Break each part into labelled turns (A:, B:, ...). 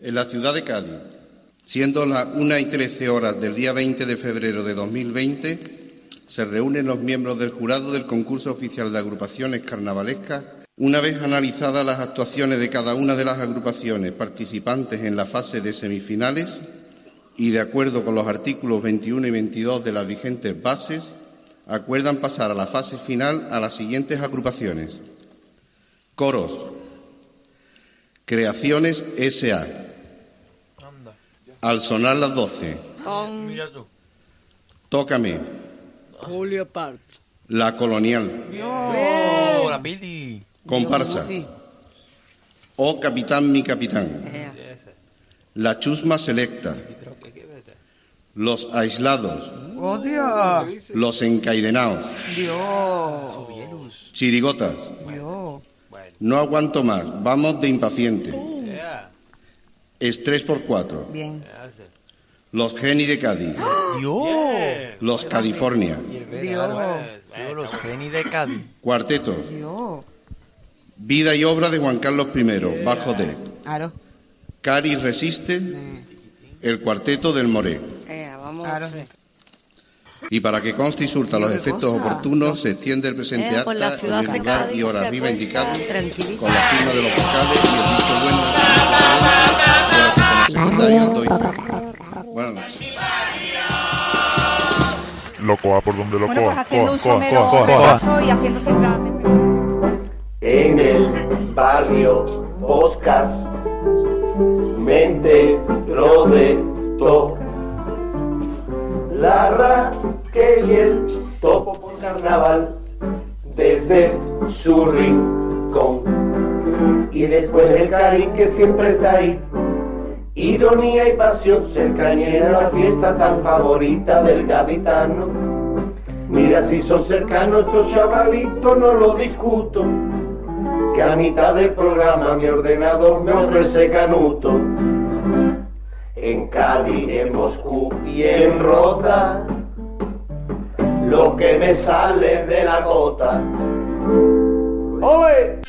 A: en la ciudad de Cádiz, siendo las 1 y 13 horas del día 20 de febrero de 2020, se reúnen los miembros del jurado del concurso oficial de agrupaciones carnavalescas. Una vez analizadas las actuaciones de cada una de las agrupaciones participantes en la fase de semifinales y de acuerdo con los artículos 21 y 22 de las vigentes bases, acuerdan pasar a la fase final a las siguientes agrupaciones. Coros. Creaciones S.A. Al sonar las doce. Mira tú. Tócame.
B: Julio Part.
A: La colonial.
C: Oh, la Billy.
A: Comparsa. Oh, capitán, mi capitán. La chusma selecta. Los aislados.
B: ¡Oh, Dios!
A: Los encaidenados.
B: Dios.
A: Chirigotas.
B: Dios.
A: No aguanto más. Vamos de impaciente. Estrés por cuatro.
B: Bien.
A: Los Geni de Cádiz.
C: Dios.
A: Los California.
B: Dios.
C: Los geni de Cádiz.
A: Cuarteto.
B: Dios.
A: Vida y obra de Juan Carlos I. Bajo D.
B: Claro.
A: Cari resiste. El cuarteto del Moré.
D: Eh, vamos.
B: Claro.
A: Y para que conste y surta los efectos oportunos, se extiende el presente
D: la
A: acta
D: ciudad
A: en el lugar y hora arriba
D: tranquilita.
A: con la firma de los vocales y el visto bueno de la noches.
E: Locoa por donde lo
D: Bueno, pues
E: coa,
D: haciendo un
E: coa, coa,
D: somero
E: coa, coa.
D: famoso y haciendo siempre la
F: en el barrio Boscas, mente Roberto, la Raquel y el topo por carnaval, desde su rincón. Y después el Karim que siempre está ahí, ironía y pasión, cercanía a la fiesta tan favorita del gaditano. Mira si son cercanos estos chavalitos, no lo discuto que a mitad del programa mi ordenador me ofrece canuto. En Cali, en Moscú y en Rota, lo que me sale de la gota. ¡Oye!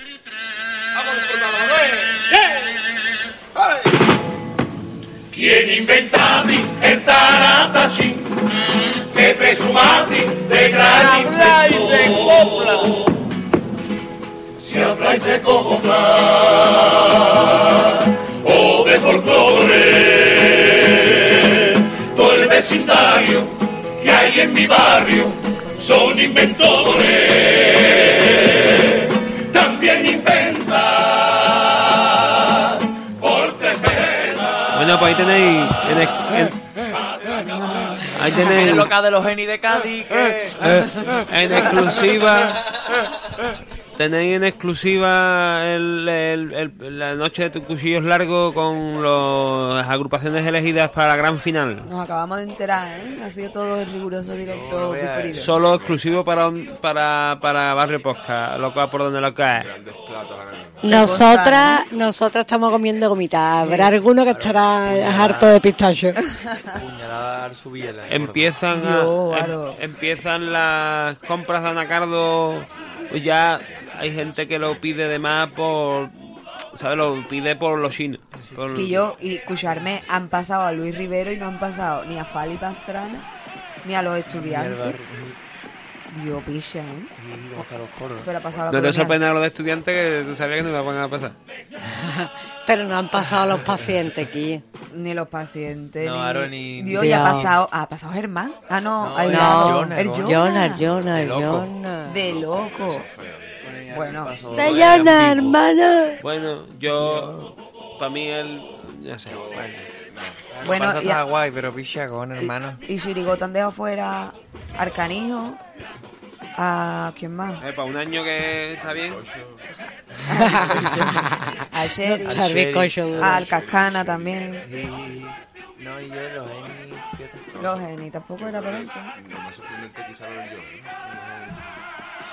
F: ¿Quién inventati el taratachín? Que presumati de gran inventor? Si habláis de copla o de folclore, todo el que hay en mi barrio son inventores. También inventan por tres.
G: Bueno, pues ahí tenéis. en ex- en- ahí
C: Tiene
G: tenéis
C: loca de los geni de Cádiz. Que...
G: en exclusiva. Tenéis en exclusiva el, el- el- la noche de cuchillos largos con los- las agrupaciones elegidas para la gran final.
B: Nos acabamos de enterar, ¿eh? Ha sido todo en riguroso directo diferido.
G: Solo exclusivo para un- para, para Barrio Posca, lo cual por donde lo cae.
D: Nosotras, nosotras estamos comiendo gomitas. Habrá alguno que estará harto de pistacho.
C: Biela.
G: Empiezan, a-
B: Dios,
G: em- empiezan las compras de Anacardo. Ya hay gente que lo pide de más por. ¿Sabes? Lo pide por los chinos. por-
B: Que yo y escucharme han pasado a Luis Rivero y no han pasado ni a Fali Pastrana ni a los estudiantes. Dios, picha, ¿eh?
C: Y están los coros.
B: Pero ha pasado
G: No te sorprende a los de estudiantes que tú sabías que no iban a pasar.
D: Pero no han pasado los pacientes aquí.
B: Ni los pacientes.
C: No,
B: ni...
C: Aaron, ni-
B: Dios, ya ha pasado. ¿Ha pasado Germán? Ah, no.
C: No, no.
B: lado.
C: Jonah,
B: El
C: ¿no?
B: Jonah.
D: Jonas, Jonas,
C: De loco.
D: Jonas.
B: De loco. Bueno.
D: Se Jonas, hermano.
G: Bueno, yo. Para mí, el. Ya sé. Bueno.
B: Bueno,
C: Pasa
B: y,
C: está
B: a-
C: guay, pero picha con hermano.
B: y Chirigota han dejado fuera Arcanijo. ¿A quién más?
G: para un año que está bien.
B: Al Sherry.
C: Al
B: Cascana también.
C: Y- No, y yo los Eni.
B: Los Geni tampoco era para tanto.
E: Lo más sorprendente quizá lo yo, ¿no?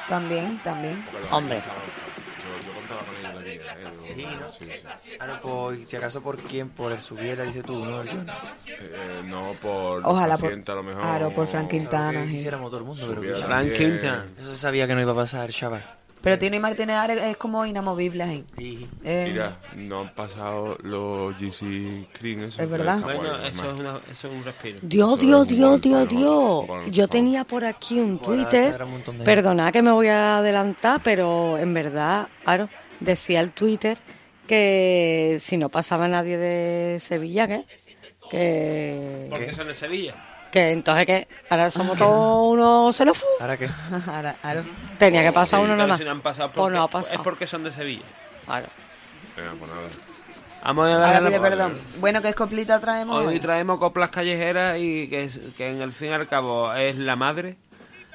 B: También, también.
D: Hombre.
E: Yo, yo contaba con ellos la línea, ¿eh? Yo-
C: Sí, ¿no?
E: Sí, sí.
C: Ahora, pues, si acaso por quién, por el Subiela, dice tú, ¿no? El John.
E: Eh, no por
B: Ojalá por-
E: a lo mejor.
B: claro, por Frank Quintana.
C: Quisiéramos todo el mundo, pero
G: Frank. Quintana.
C: eso se sabía que no iba a pasar, chaval.
B: Pero Tino y Martínez Ares es como inamovible ahí.
C: Y
B: Eh,
E: Mira, no han pasado los GC esos.
B: Es verdad.
E: Guay,
G: Bueno,
E: normal.
G: eso es, una, eso es un respiro.
D: Dios, Dios, Dios, Dios, Dios. Yo
E: por
D: tenía por aquí un
C: Por
D: Twitter.
C: un de-
D: Perdona que me voy a adelantar, pero en verdad, claro, decía el Twitter que si no pasaba nadie de Sevilla, ¿qué? Que,
G: Porque son de Sevilla.
D: Que entonces que ahora somos todos unos xenófobos.
C: ¿Ahora qué?
B: ahora, ahora.
D: Tenía que pasar uno nomás.
G: si no han pasado
D: Pues
G: porque,
D: no ha pasado.
G: es porque son de Sevilla.
D: Claro.
E: Venga, pues nada.
G: Vamos a
B: Ahora
G: darle
B: pide
G: la-
B: perdón. Bueno, ¿qué escoplita traemos
G: Hoy
B: hoy?
G: traemos coplas callejeras y que, es- que en el fin y al cabo es la madre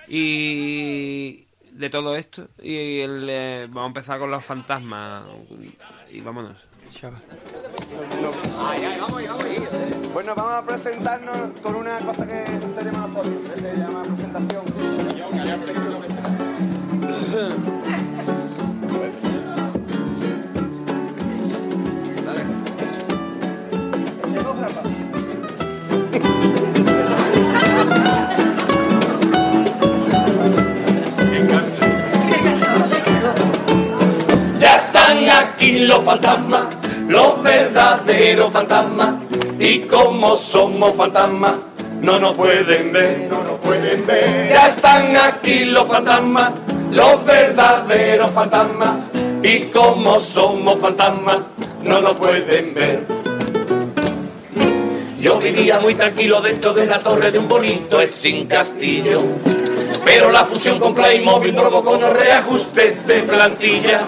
G: y de todo esto y el, eh, vamos a empezar con los fantasmas y vámonos.
C: Chaval.
H: Bueno, vamos a presentarnos con una cosa que se llama nosotros, que se llama presentación.
F: Ya están aquí los fantasmas, los verdaderos fantasmas. Y como somos fantasmas, no nos pueden ver, no nos pueden ver. Ya están aquí los fantasmas, los verdaderos fantasmas. Y como somos fantasmas, no nos pueden ver. Yo vivía muy tranquilo dentro de la torre de un bonito es sin castillo. Pero la fusión con Playmobil provocó unos reajustes de plantilla.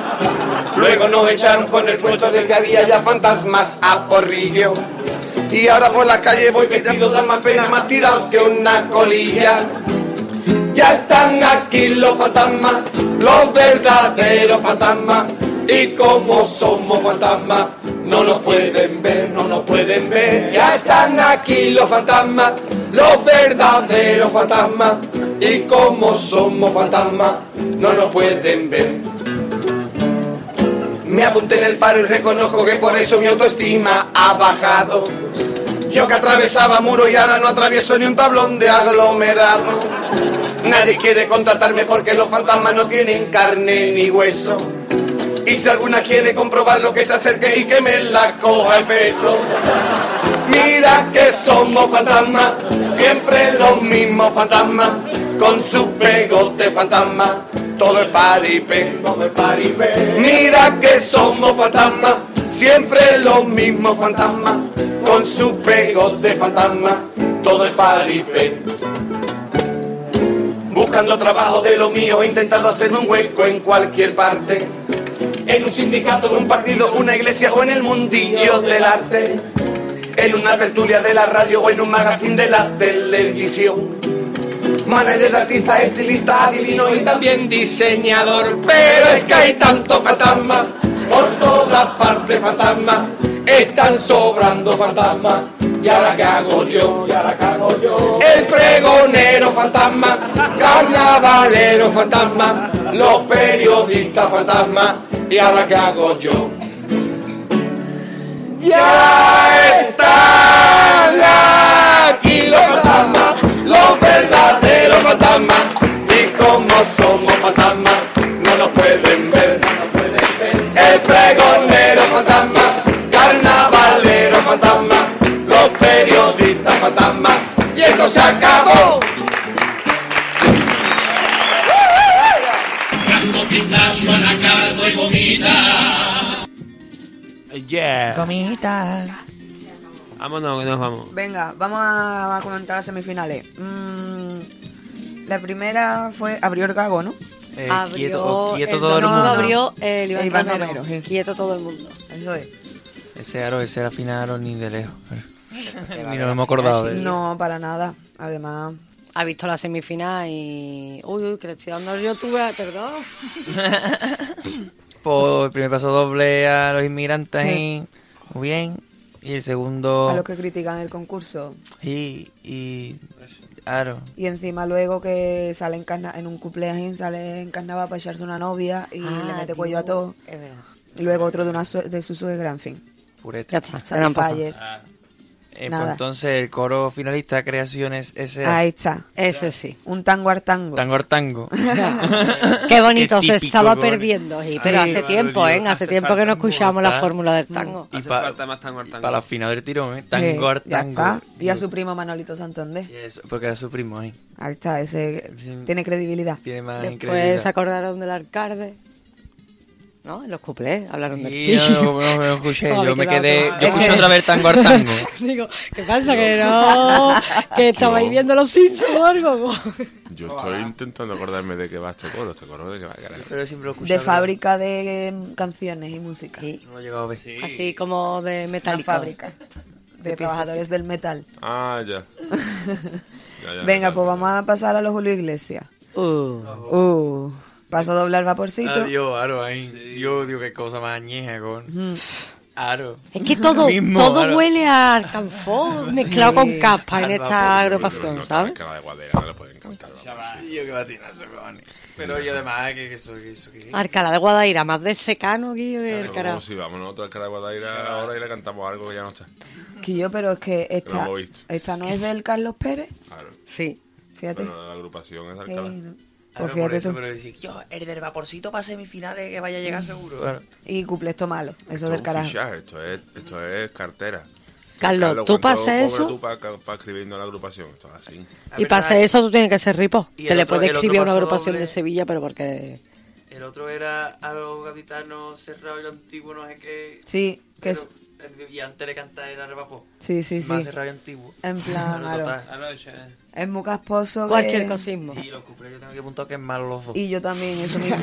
F: Luego nos echaron con el cuento de que había ya fantasmas a porrillo. Y ahora por la calle voy vestido de más pena, más tirado que una colilla. Ya están aquí los fantasmas, los verdaderos fantasmas. Y como somos fantasmas, no nos pueden ver, no nos pueden ver. Ya están aquí los fantasmas, los verdaderos fantasmas. Y como somos fantasmas, no nos pueden ver. Me apunté en el paro y reconozco que por eso mi autoestima ha bajado. Yo que atravesaba muro y ahora no atravieso ni un tablón de aglomerado. Nadie quiere contratarme porque los fantasmas no tienen carne ni hueso. Y si alguna quiere comprobar lo que se acerque y que me la coja el peso. Mira que somos fantasmas, siempre los mismos fantasmas, con su pegote fantasma, todo es paripé, todo es paripé. Mira que somos fantasmas, siempre los mismos fantasmas, con su pegote fantasma, todo es paripé. Buscando trabajo de lo mío, intentando hacerme un hueco en cualquier parte. En un sindicato, en un partido, una iglesia o en el mundillo del arte. En una tertulia de la radio o en un magazine de la televisión. Manager de artista, estilista, adivino y también diseñador. Pero es que hay tanto fantasma, por todas partes fantasma. Están sobrando fantasmas. ¿Y ahora qué hago yo? ¿Y ahora qué hago yo? El pregonero fantasma, carnavalero fantasma, los periodistas fantasma. ¿Y ahora qué hago yo? Ya fantasmas. Y como somos fantasmas, no nos pueden ver. El pregonero fantasma, carnavalero fantasma, los periodistas fantasmas. Y esto se acabó.
G: Yeah.
B: Comita.
G: Vámonos, que nos vamos.
B: Venga, vamos a, a comentar las semifinales. Mm, la primera fue. Abrió el gago, ¿no?
C: Eh,
D: abrió,
C: quieto, quieto
D: el
C: todo el
B: no,
C: mundo.
D: abrió el Iván,
B: El Iván
D: Romero.
B: Romero, sí.
D: Quieto todo el mundo.
B: Eso es.
C: Ese aro, ese era final ni de lejos. ni nos hemos acordado de él.
B: No, para nada. Además.
D: Ha visto la semifinal y... Uy, uy, que le estoy dando el youtuber, perdón.
C: Pues el primer paso doble a los inmigrantes
B: Sí.
C: ahí, muy bien. Y el segundo...
B: A los que critican el concurso.
C: Y, y... Claro.
B: Y encima luego que sale en, carna- en un cumpleaños, sale en carnaval para echarse una novia y
D: Ah,
B: le mete
D: tío,
B: cuello a todo.
D: Es verdad.
B: Y luego otro de una sue- de su suegra, en fin.
C: Pureta.
D: Ya está. se han pasado.
C: Eh, pues entonces el coro finalista Creaciones S.A.
B: Ahí está.
D: Ese sí.
B: Un tango al tango.
C: Tango al tango.
D: Qué bonito
C: Qué
D: se estaba perdiendo, sí, pero
G: Ay,
D: hace tiempo, ¿eh? Hace
G: hace
D: tiempo que no escuchamos la fórmula del tango.
C: Y
G: Hace
C: pa-
G: falta más tango al tango.
C: Para la final del tirón, ¿eh?
B: Eh,
C: Tango al tango.
B: está. Y a su primo Manolito Santander.
C: Y eso, porque era su primo ahí.
B: Ahí está, ese
C: Sí.
B: tiene credibilidad.
C: Tiene más
D: Después se acordaron del alcalde. ¿No? En los cuplés hablaron del
C: Y
D: quillo.
C: no, no, no me escuché,
D: Joder,
C: yo me quedé, yo escuché otra vez tango al tango.
D: Digo, ¿qué pasa? Que no, que estabais viendo los Simpsons o algo.
E: Yo estoy intentando acordarme de qué va este coro, este coro de qué va.
C: Pero siempre lo escuché.
B: De fábrica de em, canciones y música.
D: Sí,
C: No lo he llegado a ver.
D: así como de metálica.
B: fábrica. De trabajadores del metal.
E: Ah, ya. Ya, ya,
B: Venga, pues
E: ya.
B: vamos a pasar a los Julio Iglesias.
D: Uh,
B: Uh, paso a doblar vaporcito.
C: Adiós, Aro, ahí. Dios, Dios, qué cosa más añeja, con.
B: Mm.
C: Aro.
D: es que todo,
C: Mismo,
D: todo
C: Aro.
D: huele a alcanfor mezclado con capa en esta
C: sí,
D: agrupación,
E: No,
D: ¿sabes?
E: cara de guadera, no le pueden cantar. vamos, sí.
C: Yo qué batinazo, cojones. Pero yo además, que, que soy, que soy. que-
D: Alcalá de Guadaira, más de secano que de Alcalá.
E: Si vamos nosotros al cara de guadaira ahora y le cantamos algo que ya no está.
B: Que yo, pero es que
E: Lo
B: esta, esta no es del Carlos Pérez.
E: Claro.
D: Sí.
B: Fíjate.
E: Bueno, la agrupación es
B: Eh,
E: Alcalá.
B: no.
C: Claro,
B: Pues
C: por eso,
B: tú.
C: pero decir, yo, el del vaporcito para semifinales que vaya a llegar seguro. Claro.
B: Y cumple esto malo. Eso
E: Esto
B: del
E: es
B: carajo.
E: fichaje, esto es, esto es cartera.
D: Carlos, ¿tú
E: ¿cuánto
D: para hacer
E: cobras
D: eso?
E: tú para escribiendo la agrupación? Esto es así.
D: Y hacer eso tú tienes que ser ripo.
C: Y
D: Que
C: el
D: le
C: otro-
D: puedes
C: otro
D: escribir a una agrupación
C: doble.
D: de Sevilla, pero porque...
C: El otro era a los gaditanos cerrados y antiguos, no sé qué.
B: Sí, que es.
C: Y antes de cantar era el vapor.
B: Sí, sí,
C: Más
B: sí.
C: cerrado y antiguo.
B: En plan,
C: Claro,
G: eso es-
B: muy casposo. que-
D: Cualquier cosismo.
C: Y los cumpleaños tengo que apuntar que es malo los dos.
B: Y yo también, eso mismo.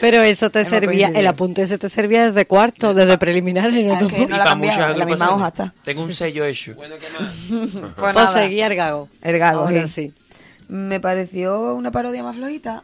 D: Pero eso te servía, el apunte ese te servía desde cuarto, desde preliminares.
B: Ah,
D: ¿no?
B: es que no la en la misma
C: agrupaciones.
B: hoja está.
C: Tengo un sello hecho.
G: Bueno, ¿qué más?
B: Pues
D: Pues seguía el gago.
B: el gago,
D: Ahora
B: sí.
D: sí.
B: Me pareció una parodia más flojita.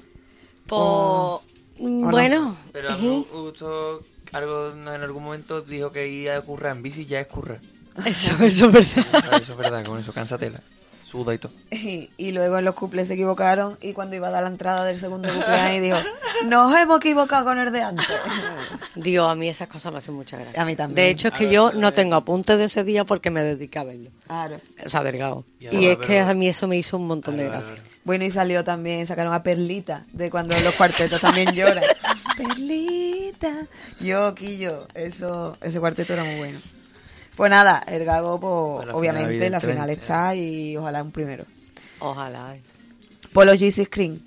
D: Pues,
B: O-
D: mm,
B: no.
D: bueno,
C: Pero a mí me gustó algo en algún momento dijo que ir a currar en bici ya es currar.
D: eso, eso es verdad.
C: Eso es verdad, con eso cansatela. Suda y todo.
B: Y, y luego en los cuples se equivocaron y cuando iba a dar la entrada del segundo cumpleaños dijo, nos hemos equivocado con el de antes.
D: Dios, a mí esas cosas me hacen mucha gracia.
B: A mí también.
D: De hecho, es que yo no tengo apuntes de ese día porque me dediqué a verlo.
B: Claro.
D: O sea, del gago.
C: Y
D: es que a mí eso me hizo un montón de gracia.
B: Bueno, y salió también, sacaron a Perlita, de cuando los cuartetos también lloran. Perlita. Yo, Quillo, eso, ese cuarteto era muy bueno. Pues nada, el gago, pues, obviamente,
C: final,
B: la final está y ojalá un primero.
D: Ojalá.
B: Por los GC Screen.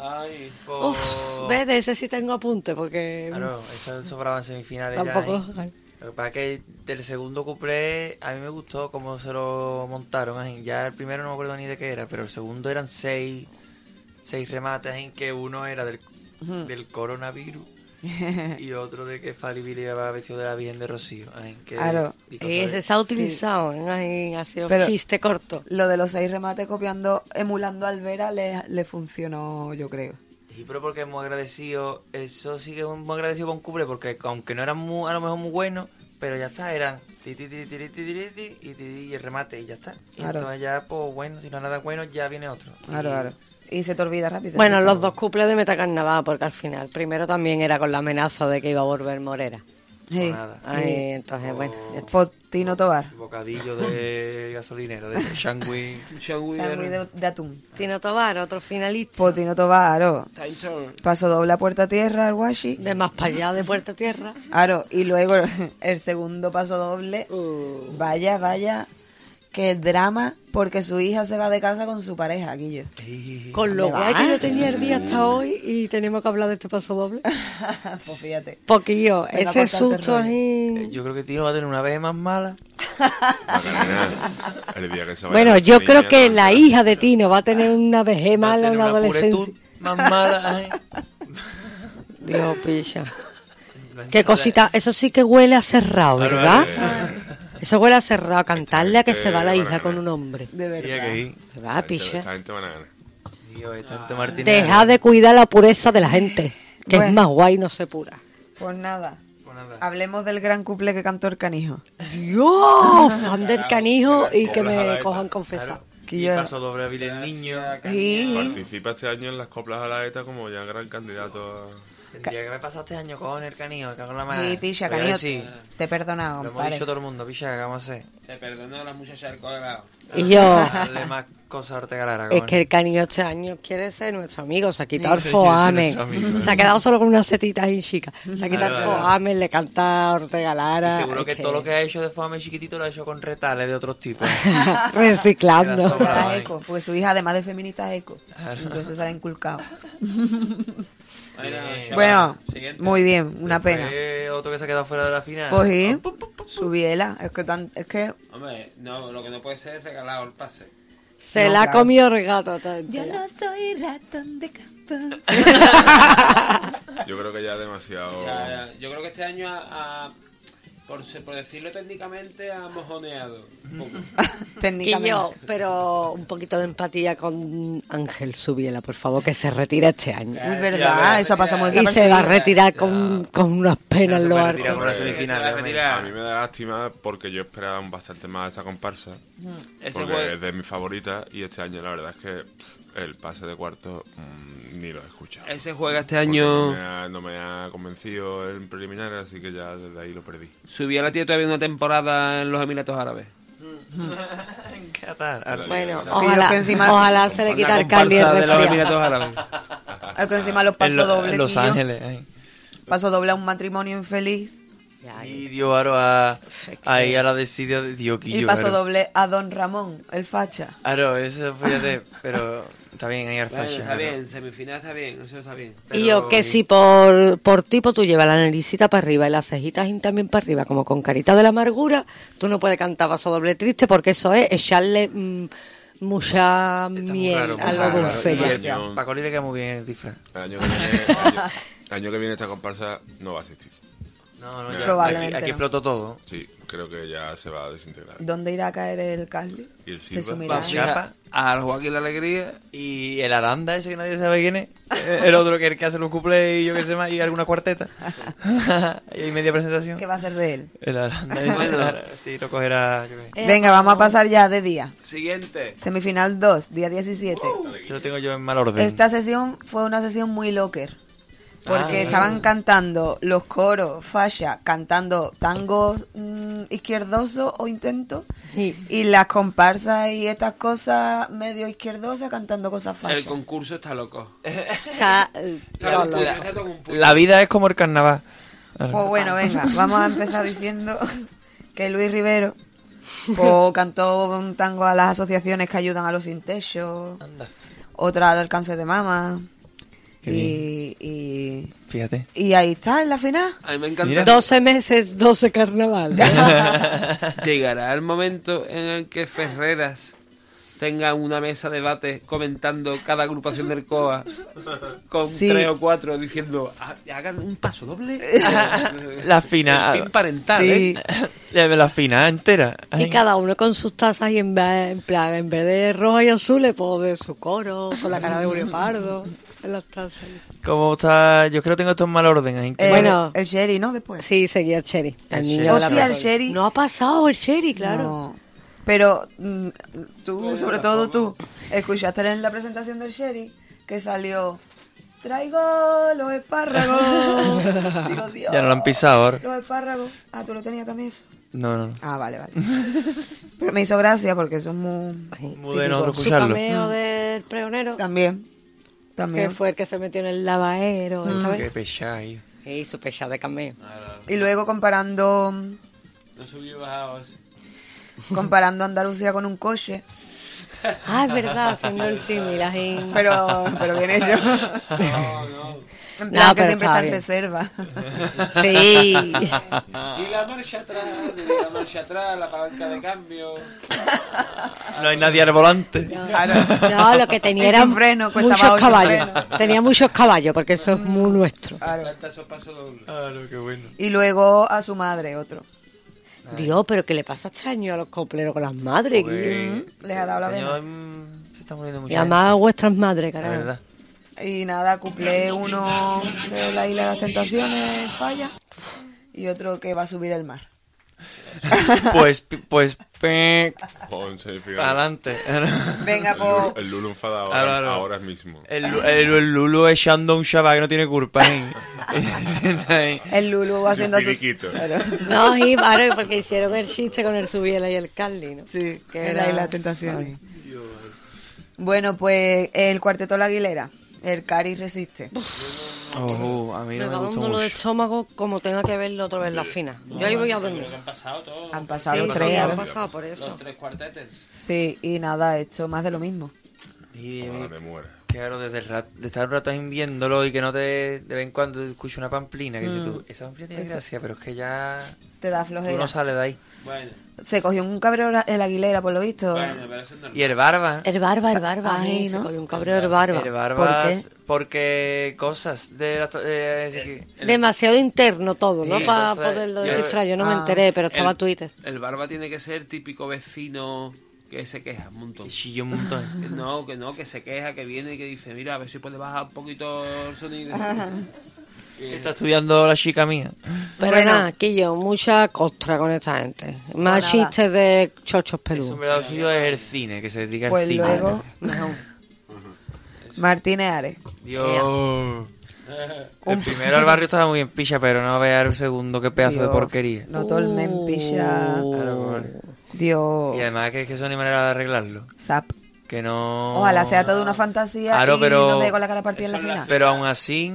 C: Ay,
D: Uf, ves, de ese sí tengo apuntes porque
C: Claro, eso sobraba en semifinales
D: tampoco...
C: ya. ¿eh? Lo que pasa es que del segundo cuplé a mí me gustó cómo se lo montaron. Ya el primero no me acuerdo ni de qué era, pero el segundo eran seis, seis remates en que uno era del, del coronavirus y otro de que Falibili va vestido de la Virgen de Rocío.
B: Claro,
D: ese se ha utilizado, ¿eh? ha sido chiste corto.
B: Lo de los seis remates copiando, emulando a Alvera, le, le funcionó, yo creo.
C: Sí, pero porque hemos agradecido, eso sí que es hemos agradecido con Cubre, porque aunque no eran muy, a lo mejor muy buenos, pero ya está, eran ti, ti, ti, y, ti y el remate, y ya está. Y
B: claro.
C: entonces ya, pues bueno, si no nada bueno, ya viene otro.
B: Claro, claro. Y se te olvida rápido.
D: Bueno, los dos cuples de Metacarnaval, porque al final, primero también era con la amenaza de que iba a volver Morera.
B: Sí.
C: Pues nada.
D: Ahí, entonces, bueno, ya está.
B: Potino Tobar.
C: Bocadillo de gasolinero, de Shangui.
G: Changui
B: Sándwich
G: de-
B: atún.
D: Tino Tobar, otro finalista.
B: Potino Tobar, aro.
G: Tyson.
B: Paso doble a puerta tierra al Washi.
D: De más para allá, de Puerta Tierra.
B: Aro. Y luego el segundo paso doble.
D: Uh,
B: Vaya, vaya. Que drama porque su hija se va de casa con su pareja, Guillo.
D: con lo
B: ¿Dónde
D: guay
B: va?
D: que yo tenía el día hasta hoy y tenemos que hablar de este paso doble.
B: pues fíjate.
D: Poquillo,
B: Venga,
D: ese
B: el
D: susto ahí.
C: Yo creo que Tino va a tener una vez más mala.
E: Macarena, el día que se vaya
D: Bueno,
E: la
D: yo
E: niña,
D: creo que
E: no,
D: la
E: no.
D: hija de Tino va a tener una vejez mala,
C: tener
D: una adolescencia.
C: más mala. ay.
D: Dios, picha. Qué cosita, eso sí que huele a cerrado, ¿verdad? Eso huele a cerrado, a cantarle a que se va la hija
E: bueno,
D: con un hombre.
B: De verdad.
E: a
C: esta gente Martínez.
D: Deja de cuidar la pureza de la gente, que
B: Bueno.
D: es más guay no se pura.
B: Pues nada.
C: Pues nada.
B: Hablemos del gran couple que cantó el canijo.
D: Dios, fan del canijo y que me cojan confesar.
B: Que
C: Y
B: yo-
C: paso doble a el niño.
E: Participa este año en las coplas a la ETA como ya gran candidato
C: Tendría que haber pasado este año con el canijo, cago en la madre.
B: Sí, picha,
C: Voy a
B: canijo. Te he perdonado,
C: Lo hemos dicho todo el mundo, picha, ¿qué vamos a hacer?
G: Se perdonó la muchacha del colorado.
D: Y yo,
C: Darle más cosas a Ortega Lara,
D: es que el canijo este año quiere ser nuestro amigo, se ha quitado el foame,
C: amigo.
D: se ha quedado solo con unas setitas ahí chicas, se ha quitado el foame, le canta a Ortega
C: Y
D: Lara.
C: seguro que, todo lo que ha hecho de fame chiquitito lo ha hecho con retales de otros tipos.
D: Reciclando.
B: porque su hija además de feminista es eco.
C: Claro.
B: Entonces se la ha inculcado.
C: Bueno,
B: muy bien, una pena.
C: Después, otro que se ha quedado fuera de la final.
B: Pues sí, su biela. Es que, tan, es que
G: Hombre, no, lo que no puede ser es regalado el pase.
D: Se
B: No,
D: la ha
B: claro.
D: comido regato.
B: yo no soy ratón de campo.
E: Yo creo que ya demasiado.
G: Ya, ya. Yo creo que este año, ha- ha- por, decirlo técnicamente, ha mojoneado. un poco.
D: Que
B: Técnicamente.
D: yo, pero un poquito de empatía con Ángel Subiela, por favor, que se retire este año.
B: Uy, verdad, eso pasa muy
D: Y se va a retirar con, con unas penas en los arcos.
G: a
E: mí me da lástima porque yo esperaba bastante más a esta comparsa.
G: Ese
E: Porque es de mis favoritas y este año la verdad es que pff, el pase de cuarto mm, ni lo he escuchado.
G: Ese juega este año.
E: No me, ha, no me ha convencido el preliminar, así que ya desde ahí lo perdí.
G: Subía la tiene todavía una temporada en los Emiratos Árabes.
C: En Qatar.
D: Bueno, ojalá,
B: que encima-
D: ojalá se le quita el Cali
G: de los. Emiratos Árabes.
B: Es que encima los
C: en,
B: paso
C: lo-
B: doble.
C: en Los
B: Quillo.
C: Ángeles. ahí.
B: Paso doble a un matrimonio infeliz.
D: Ya,
C: Y dio aro a, ahí a la desidia de Dioquillo.
B: Y paso
C: claro.
B: doble a Don Ramón, el facha.
C: Claro, eso fíjate, pero está bien ahí al
G: Bueno,
C: fashion.
G: está bien, semifinal está bien, eso está bien.
D: Y yo, que si por, por tipo tú llevas la naricita para arriba y las cejitas también para arriba, como con carita de la amargura, tú no puedes cantar vaso doble triste porque eso es echarle mm, mucha miel
C: raro, muy
D: a lo
C: raro.
D: dulce.
C: Y
D: ya.
C: el-
E: ya.
C: Paco le queda muy bien el disfraz.
E: El año que viene, el año, el año que viene esta comparsa no va a existir.
C: No, no, ya.
B: Probablemente
C: Aquí, aquí
B: no.
C: explotó todo.
E: Sí, creo que ya se va a desintegrar.
B: ¿Dónde irá a caer el Carly?
E: Y el
B: Se sumirá.
C: La chapa, al Joaquín la Alegría y el Aranda ese que nadie sabe quién es. El otro que es el que hace los cuplés y yo qué sé más, y alguna cuarteta. y hay media presentación.
B: ¿Qué va a ser de él?
C: El Aranda ese,
G: Bueno.
C: sí, lo cogerá. yo qué sé.
D: Eh,
B: Venga, vamos a pasar ya de día.
G: Siguiente.
B: Semifinal 2, día 17.
C: Yo lo tengo yo en mal orden.
B: Esta sesión fue una sesión muy locker. Porque
C: Ah,
B: estaban cantando los coros, Fasha, cantando tangos mm, izquierdosos o intentos.
D: Sí.
B: Y las comparsas y estas cosas medio izquierdosas cantando cosas
G: El
B: Fasha.
G: concurso está loco.
D: Está, eh,
G: Está
D: todo loco.
C: La vida es como el carnaval.
B: Pues bueno, venga, vamos a empezar diciendo que Luis Rivero pues, cantó un tango a las asociaciones que ayudan a los sin techo, otra al alcance de mama. Y, y,
C: fíjate.
B: y ahí está, en la final.
G: A mí me encanta.
C: Mira.
D: 12 meses, 12 carnaval.
G: Llegará el momento en el que Ferreras tenga una mesa de debate comentando cada agrupación del COA con
B: Sí.
G: tres o cuatro diciendo "Ah, hagan un paso doble.
C: La final.
G: El pin parental,
B: Sí.
G: ¿eh?
C: La, final entera.
D: Y
C: Ay.
D: cada uno con sus tazas y en vez, en plan, en vez de roja y azul, pues de su coro, con la cara de Uriel Pardo las tazas.
C: ¿Cómo está? Yo creo que tengo esto en mal orden.
B: Eh,
D: Bueno.
B: el Sherry, ¿no? Después.
D: Sí, seguía el Cherry. El
C: El
D: niño
C: Cherry.
D: de la
B: Hostia, el. Cherry.
D: No ha pasado el Cherry, claro.
B: No. Pero mm, tú, sobre todo tú, escuchaste en la presentación del Sherry que salió. Traigo los espárragos. Digo, Dios.
C: Ya no lo han pisado ahora.
B: Los espárragos. Ah, tú lo tenías también eso.
C: No, no, no.
B: Ah, vale, vale. Pero me hizo gracia porque son muy.
C: Muy de nosotros
D: Su
C: escucharlo.
D: cameo del pregonero,
B: También. También.
D: que fue el que se metió en el lavadero. esta
C: Qué.
D: Sí, su pechada de cameo.
B: Y luego comparando
G: No subí bajado.
B: comparando Andalucía con un coche.
D: Ah, es verdad, haciendo el símil. ahí.
B: Pero, pero bien hecho. En plan
D: No,
B: que siempre
D: está
B: está en reserva.
D: Sí.
G: Y la marcha atrás, la marcha atrás, la palanca de cambio.
C: No hay nadie al volante.
D: No, lo que tenía
B: Y
D: eran
B: sin freno,
D: muchos caballos.
B: frenos.
D: Tenía muchos caballos, porque eso es muy nuestro.
B: Claro.
C: Claro, qué bueno.
B: Y luego a su madre, otro.
D: Dios, pero ¿qué le pasa este año a los copleros con las madres?
C: Porque
B: Les ha dado la
C: este
B: vena.
C: hay un está muriendo
D: Y
C: mucha
D: además vuestras madres, carajo.
B: Y nada, cumple uno de la isla de las tentaciones, falla. Y otro que va a subir el mar.
C: Pues, pues, pe-
E: Ponce,
C: adelante.
B: Venga,
E: El
B: pues.
E: el Lulu enfadado ahora, ahora mismo.
C: El, el, el Lulu echando a un chaval que no tiene culpa. ¿eh? ahí.
B: El Lulu haciendo
E: Un
B: su... Claro.
D: No, y vale, porque hicieron el chiste con el Subiela y el Carly, ¿no?
B: Sí,
D: Que era-
B: isla de tentaciones. Bueno, pues el cuarteto La Aguilera. El Cari resiste.
C: Oh, a mí
D: Me
C: no me
D: da un
C: gustó
D: dolor de estómago como tenga que verlo otra vez la fina. Yo ahí voy a dormir.
G: han pasado todos.
B: Han pasado
D: Sí,
B: los
D: sí,
B: tres.
D: han pasado por eso.
G: Los tres cuartetes.
B: Sí, y nada, he hecho más de lo mismo.
C: Y,
E: me muero.
C: Claro, desde el rat- de estar un rato ahí viéndolo y que no te de vez en cuando escucho una pamplina que dices tú, esa pamplina tiene gracia, pero es que ya
B: Te da
C: tú
B: flojera.
C: no sales de ahí.
G: Bueno,
B: Se cogió un cabreo la- el Aguilera, por lo visto.
G: bueno, pero eso es normal.
C: Y el barba.
D: El barba, el barba.
B: Ay,
D: Ay,
B: ¿no?
D: Se cogió un cabreo el barba.
C: El barba.
B: ¿Por qué?
C: Porque cosas de la. eh,
D: Demasiado interno todo, ¿no?
C: Sí,
D: Para poderlo descifrar. Yo no me
B: Ah.
D: enteré, pero estaba
G: El-
D: Twitter.
G: El barba tiene que ser típico vecino que se queja un montón.
C: y chilló un montón.
G: Que No, que no, que se queja, que viene y que dice, mira, a ver si puede bajar un poquito el sonido.
C: Que está estudiando la chica mía.
D: Pero
B: Bueno.
D: nada, Quillo, mucha costra con esta gente. Más chistes de chochos
C: Eso
D: peludos.
C: verdad lo suyo es el cine, que se dedica
B: Pues
C: al cine.
B: luego, mejor. Martínez Ares.
C: Dios. El primero al barrio estaba muy en picha, pero no veas el segundo, qué pedazo de porquería.
B: No todo el men picha.
C: Claro, vale.
B: Dios.
C: Y además que, que eso ni manera de arreglarlo.
B: Zap.
C: Que no.
B: Ojalá sea toda una fantasía
C: Claro,
B: y
C: pero-
B: no te dé con la cara partida en la
G: es
B: final.
C: Pero aún así,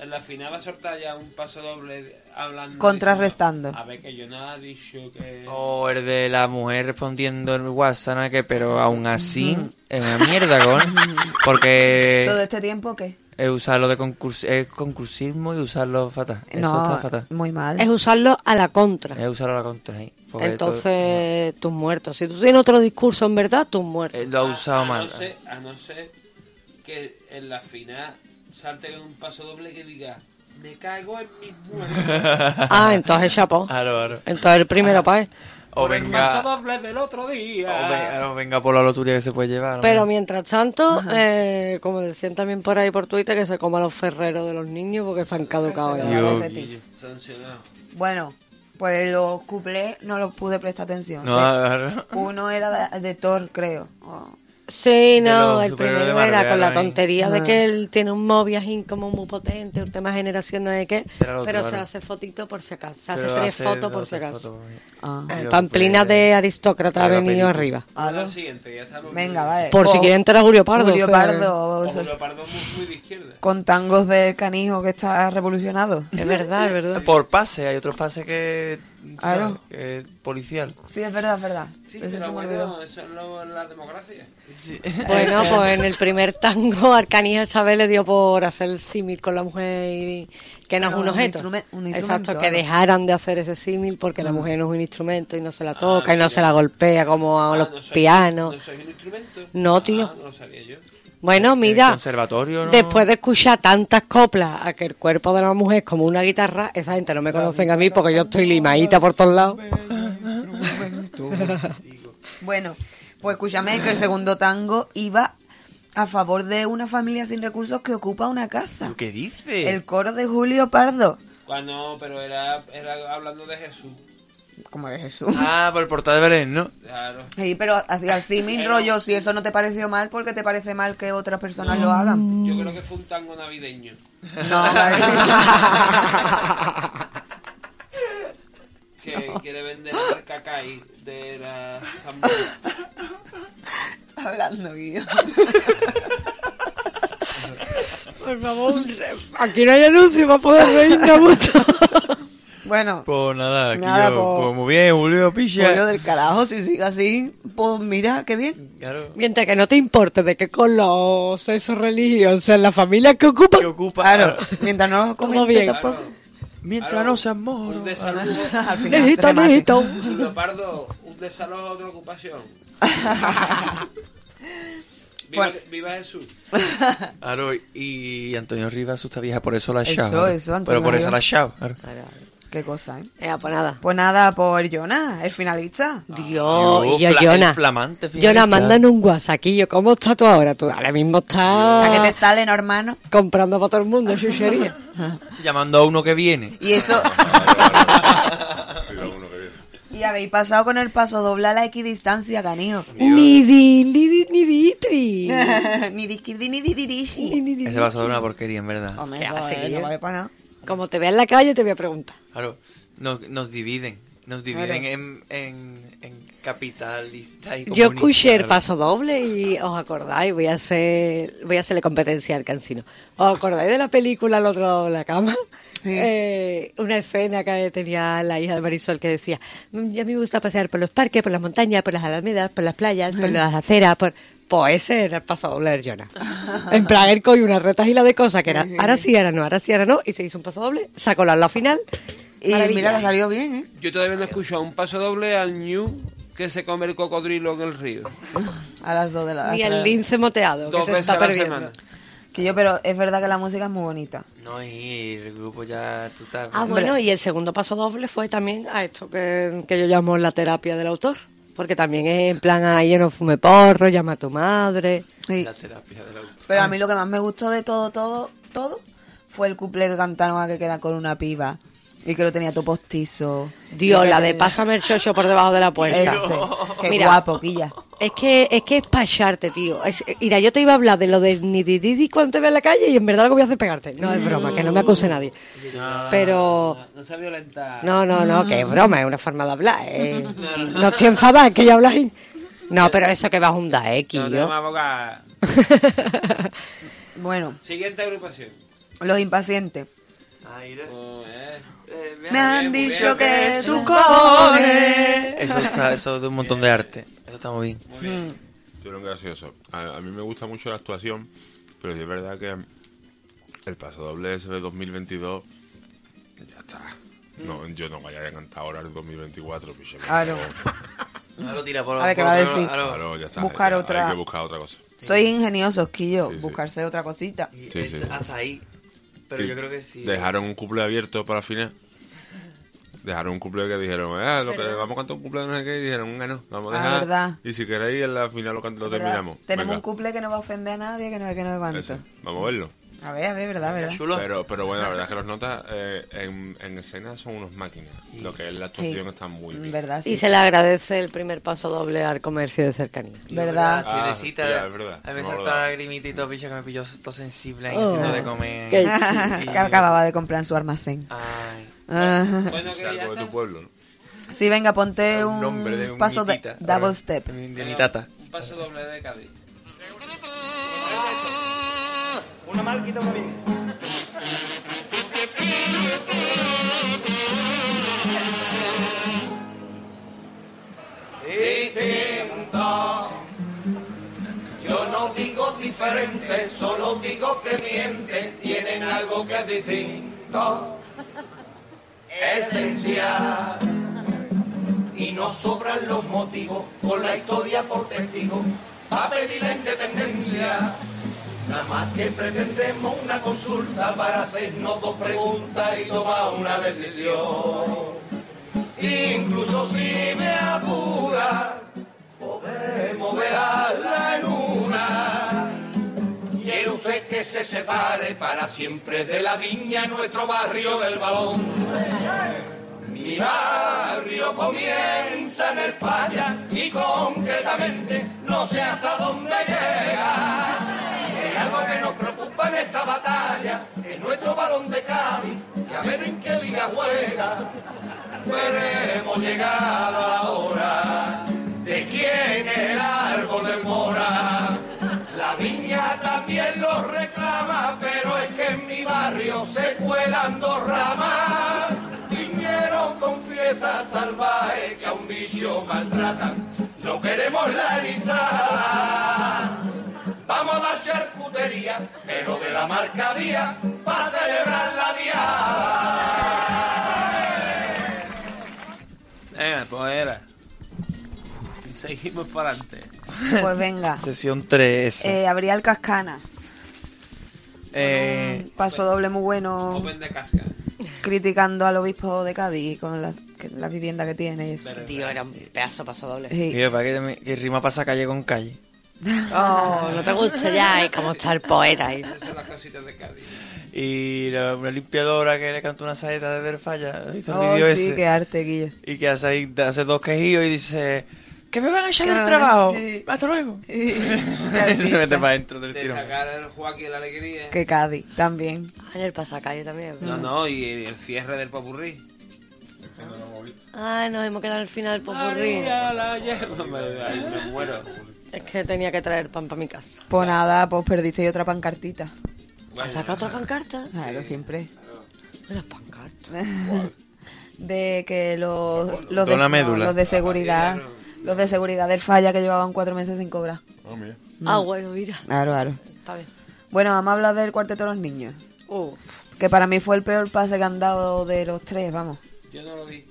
G: En la final va a soltar ya un paso doble hablando.
B: Contrarrestando.
G: diciendo, A ver, que yo no he dicho que.
C: o el de la mujer respondiendo en WhatsApp, ¿no? que, pero aún así es una mierda, con. Porque
B: ¿Todo este tiempo qué?
C: Es usarlo de concurs es concursismo y usarlo fatal. Eso
B: no,
C: está fatal.
B: muy mal.
D: Es usarlo a la contra.
C: Es usarlo a la contra
D: Entonces, tus muertos. Si tú tienes otro discurso en verdad, tus
C: todo-
D: muertos.
C: eh, lo ha usado
G: a,
C: mal.
G: No ser, a no ser que en la final salte un paso doble que diga, me cago en mis muertos.
D: Ah, entonces chapó.
C: Claro, claro.
D: Entonces el primero para él.
C: O
G: Por el
C: venga,
G: paso doble del otro día.
C: o venga, o venga por la lotería que se puede llevar. ¿no?
D: Pero mientras tanto, eh, como decían también por ahí por Twitter, que se coma los ferreros de los niños porque se han caducado ya.
B: Bueno, pues los cuplés no los pude prestar atención.
C: No,
B: Sí. Uno era de, de Thor, creo. Oh.
D: Sí, no, el
C: de
D: primero era con la tontería de
B: Ah.
D: que él tiene un móvil así como muy potente, un tema generación, no sé qué, pero se hace fotito por si acaso, se hace
C: Pero
D: tres
C: hace
D: fotos por si
C: tres
D: acaso.
C: fotos.
B: Ah.
D: Eh, Pamplina
C: pues,
D: de aristócrata ha venido arriba.
G: A la siguiente, ya estamos.
B: Venga, vale.
D: Por si
B: Pues,
D: quieren entrar a Julio Pardo.
B: Julio Pardo.
G: O Julio Pardo muy, muy de izquierda.
B: Con tangos del canijo que está revolucionado.
D: Es verdad, es verdad.
C: Por pase, hay otros pases que. Es policial.
B: Sí, es verdad, es verdad.
G: Sí, pero
B: me
G: bueno, eso es lo- la democracia.
D: Bueno, pues en el primer tango Arcanija Chávez le dio por hacer el símil con la mujer y que no es un
B: un
D: objeto.
B: un instrumento,
D: Exacto, que dejaran de hacer ese símil porque la mujer no es un instrumento y no se la toca y no se la golpea como a
G: Ah,
D: los
G: no soy-
D: pianos.
G: ¿No soy un instrumento?
D: No, tío.
G: Ah, no lo sabía yo.
D: Bueno, mira,
C: conservatorio, ¿no?
D: después de escuchar tantas coplas a que el cuerpo de la mujer es como una guitarra, esa gente no me conocen a mí porque yo estoy limadita por todos lados.
B: Bueno, pues escúchame que el segundo tango iba a favor de una familia sin recursos que ocupa una casa.
C: ¿Qué dice?
B: El coro de Julio Pardo.
G: Cuando, pero era, era hablando de Jesús.
B: Como de Jesús.
C: Ah, por el portal de Belén, ¿no?
G: Claro.
B: Sí, pero hacía así mi rollo, si eso no te pareció mal, porque te parece mal que otras personas lo hagan.
G: Yo creo que fue un tango navideño.
B: No.
G: Que quiere vender el cacay de la San
B: Hablando, Guido.
D: Por favor, aquí no hay anuncio para poder reírnos mucho.
B: Bueno,
C: Pues nada, aquí
B: Nada,
C: yo,
B: pues-
C: pues muy bien, Julio Picha.
B: Julio del carajo, si sigue así, pues mira, qué bien.
C: Claro.
D: Mientras que no te importe de qué color, sexo, religión, o sea, la familia que ocupa.
C: Que ocupa.
B: Claro, mientras no comente
D: bien.
B: tampoco.
C: Mientras
G: Claro,
C: no seas moro.
G: Un desalojo.
B: Al final,
D: Necesito, necesito.
G: Pardo, un desalojo de ocupación. Viva,
B: Bueno.
G: viva Jesús.
C: Claro, y Antonio Rivas asusta vieja, por eso la ha
B: Eso,
C: echado. claro.
B: eso, Antonio
C: Pero por eso
B: Rivas.
C: la ha echado. claro.
B: Qué cosa, ¿eh?
D: Eh, pues nada.
B: Pues nada, por Jonah, el finalista.
D: Dios, y yo, Jonah.
C: flamante.
D: Jonah, mandan un WhatsApp. ¿Cómo estás tú ahora? Tú ahora mismo
B: ¿A qué te
D: estás
B: salen, hermano?
D: comprando para todo el mundo chuchería.
C: Llamando a uno que viene.
B: Y eso...
E: Mira uno que viene.
B: y habéis pasado con el paso doble a la equidistancia, canijo.
D: ni di, ni di, ni ditri.
B: ni disquirdi ni.
D: Ni di, di,
C: Ese vaso de una porquería, en verdad.
B: Hombre,
D: ¿Qué
B: eso es,
D: tío?
B: no vale para nada.
D: Como te vea en la calle, te voy a preguntar.
C: Claro, nos, nos dividen. Nos dividen en, en, en capitalistas y
D: Yo escuché el paso doble y os acordáis, voy a hacer, voy a hacerle competencia al cansino. ¿Os acordáis de la película El otro lado de la cama? Eh, una escena que tenía la hija de Marisol que decía, "Mm, ya me gusta pasear por los parques, por las montañas, por las alamedas, por las playas, por las aceras, por... Pues ese era el paso doble de Jonah. En plan, él cogió una retahila de cosas que era, ahora sí, ahora no, ahora sí, ahora no, y se hizo un paso doble, sacó la, la final.
B: Y
D: Maravilla.
B: mira, le salió bien, ¿eh?
G: Yo todavía no he escuchado un paso doble al New que se come el cocodrilo en el río.
B: A las dos de la
D: Ni el lince moteado, que
G: Dos
D: se
G: veces
D: está
G: a la
D: perdiendo.
G: semana.
B: Que yo, pero es verdad que la música es muy bonita.
C: No, y el grupo ya, tú estás...
D: Ah, bueno, y el segundo paso doble fue también a esto que, que yo llamo la terapia del autor. Porque también es en plan, ahí yo no fume porro, llama a tu madre.
B: Sí.
C: La terapia de la...
B: Pero a mí lo que más me gustó de todo, todo, todo, fue el couple que cantaron a que queda con una piba. Y que lo tenía todo postizo.
D: Dios, la de
B: tenía-
D: pásame el chocho por debajo de la puerta.
B: Ese. Qué
D: Mira.
B: guapo, quilla.
D: Es que es que es pacharte, tío. Es- mira, yo te iba a hablar de lo de ni cuando te vea en la calle y en verdad lo que voy a hacer es pegarte. No es broma, que no me acuse nadie. Pero
G: No se violenta.
D: No, no, no, que es broma, es una forma de hablar. eh. No estoy enfadada, es que ya habláis. No, pero eso que vas a hundar, eh,
G: No tenemos abogado.
B: Bueno,
G: Siguiente agrupación.
B: los impacientes.
G: Oh, eh.
B: Me han
G: muy bien,
B: dicho
G: muy bien.
B: que sus cojones.
C: Eso está, eso de un montón de arte. Eso está muy bien.
E: Estuvieron graciosos. A, a mí me gusta mucho la actuación, pero es verdad que el paso doble ese de 2022 ya está. No, yo no vaya a cantar ahora el 2024. pues,
B: Claro.
C: No lo tira por
B: A ver, ¿qué va a decir?
C: claro.
E: Ya está.
B: Buscar
E: ya,
B: otra-
E: Hay que buscar otra cosa.
B: Soy ingenioso, Quillo.
E: Sí, sí.
B: Buscarse otra cosita.
C: Es
E: sí.
C: hasta ahí. Pero yo creo que sí.
E: Dejaron un cumple abierto para la final. Dejaron un cumple que dijeron, ah, lo que vamos a cantar un cumple de no sé qué, y dijeron, venga, no, vamos a
B: Ah,
E: dejar.
B: verdad.
E: Y si queréis, en la final lo, terminamos.
B: Tenemos
E: Venga,
B: un couple que no va a ofender a nadie, que no sé qué, no sé cuánto.
E: Vamos a verlo.
B: A ver, a ver, verdad, verdad.
C: Chulo.
E: Pero, pero bueno, la verdad es que los notas eh, en, en escena son unos máquinas. Lo que es la actuación
B: Sí.
E: está muy bien.
B: Verdad,
D: Y se le agradece el primer paso doble al comercio de cercanía.
B: Verdad.
E: Ah,
C: cita.
E: ya, es verdad.
C: A mí me
E: acordaba.
C: la grimita y todo, picha, que me pilló todo sensible ahí
D: Oh.
C: haciendo de comer.
D: Qué
C: Y-
B: que acababa de comprar en su almacén.
C: Ay.
B: Ah.
G: Bueno, que ya
E: de tu pueblo, ¿no?
B: Sí, venga, ponte
C: Un
B: un,
C: nombre de un
B: paso de double step.
C: De mi- de mi tata.
G: Un paso doble de Cádiz.
F: Una marquita para mí. Distinto. Yo no digo diferente, solo digo que mienten, tienen algo que es distinto, esencial. Y nos sobran los motivos, con la historia por testigo, a pedir la independencia. Nada más que pretendemos una consulta para hacernos dos preguntas y tomar una decisión. Incluso si me apura, podemos dejarla en una. Quiere usted que se separe para siempre de la viña nuestro barrio del balón. Mi barrio comienza en el falla y concretamente no sé hasta dónde llega. Algo que nos preocupa en esta batalla es nuestro balón de Cádiz y a ver en qué liga juega. Veremos llegada la hora de quién el árbol del mora. La viña también lo reclama, pero es que en mi barrio se cuelan dos ramas. Viñeros con fiestas salvajes que a un bicho maltratan. No queremos la pero de la marcadía, para celebrar la diada.
G: Venga, pues era. Seguimos para adelante.
B: Pues venga.
C: Sesión 3.
B: Eh, Abrial Cascana.
C: Eh,
B: Un paso doble muy bueno.
G: Open de casca.
B: criticando al obispo de Cádiz con la, que- la vivienda que tiene.
D: Tío, era un pedazo paso doble.
B: Sí.
C: Y para que, que rima pasa calle con calle.
D: Oh, no te gusta ya, y cómo está el poeta ahí.
G: son las cositas de Cádiz.
C: Y la, una limpiadora que le cantó una saeta desde el falla, hizo el
B: Oh, sí,
C: ese.
B: qué arte, Guillo.
C: Y que hace, ahí- hace dos quejillos y dice que me van a echar del trabajo. Hasta luego. Y se mete para dentro del.
G: Destacar el Joaquín la alegría.
B: Que Cádiz, también.
D: En el pasacalle también.
G: No, no, y el cierre del popurrí.
D: Ay, nos hemos quedado al final del popurrí.
G: María, la me muero.
D: Es que tenía que traer pan para mi casa.
B: Pues nada, pues perdiste otra pancartita.
D: ¿Has sacado otra pancarta?
B: Claro, siempre.
D: Las pancartas.
B: De que los, los, de, no, los de seguridad, los de seguridad del falla que llevaban cuatro meses sin cobrar.
E: Ah, mira.
D: Ah, bueno, mira.
B: Claro, claro.
D: Está bien.
B: Bueno, vamos a hablar del cuarteto de los niños.
D: Uf.
B: Que para mí fue el peor pase que han dado de los tres, vamos.
G: Yo no lo vi.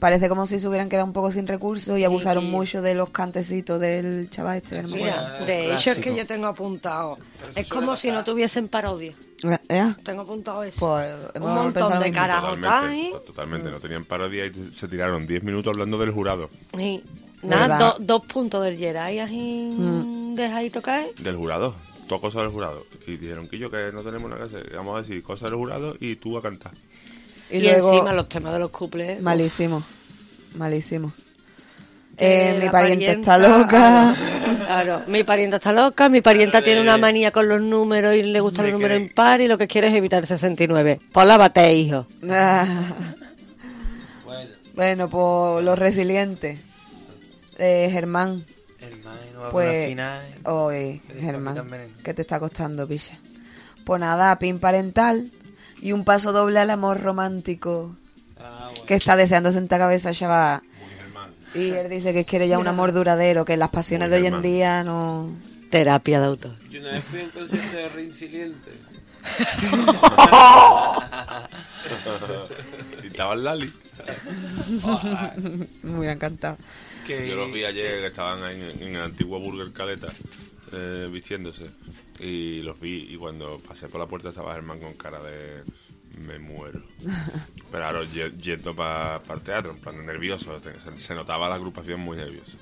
B: Parece como si se hubieran quedado un poco sin recursos y abusaron
D: sí.
B: mucho de los cantecitos del chaval este.
D: Mira, de hecho es que yo tengo apuntado. Es como si no tuviesen parodia.
B: Eh, ¿eh?
D: Tengo apuntado eso.
B: Pues
D: Un montón de carajotas
E: Totalmente, to- totalmente. No tenían parodia y se tiraron 10 minutos hablando del jurado.
D: Y nada, dos puntos del Jedi ahí
B: Mm.
D: dejadito caer.
E: Del jurado. Todo cosas del jurado. Y dijeron que yo que no tenemos nada que hacer. Vamos a decir cosas del jurado y tú a cantar.
B: Y,
D: Y,
B: luego,
D: encima los temas de los cuples.
B: malísimo. Malísimo.
D: Eh,
B: Eh, mi
D: la
B: pariente está
D: parienta-
B: loca.
D: Claro, mi parienta está loca, mi parienta tiene una manía con los números y le gustan los números impar y lo que quiere es evitar el 69. Pues lávate, hijo.
B: bueno, pues los resilientes. Eh, Germán.
C: Va por
B: Pues,
C: final.
B: Oye,
C: Que
B: Germán. ¿qué te está costando, picha? Pues nada, pin parental y un paso doble al amor romántico que está deseando sentar cabeza, chaval. Y él dice que quiere ya un amor duradero, que las pasiones
E: Muy
B: de hoy en día no...
D: Terapia de autor.
G: Yo una vez fui a un concierto de Reinsiliente.
E: y estaba el Lali.
B: Me hubiera encantado.
E: Yo los vi ayer que estaban en, en el antiguo Burger Caleta eh, vistiéndose. Y los vi y cuando pasé por la puerta estaba Germán con cara de me muero. Pero ahora ye- yendo para el teatro, en plan nervioso. Se, se notaba la agrupación muy nerviosa.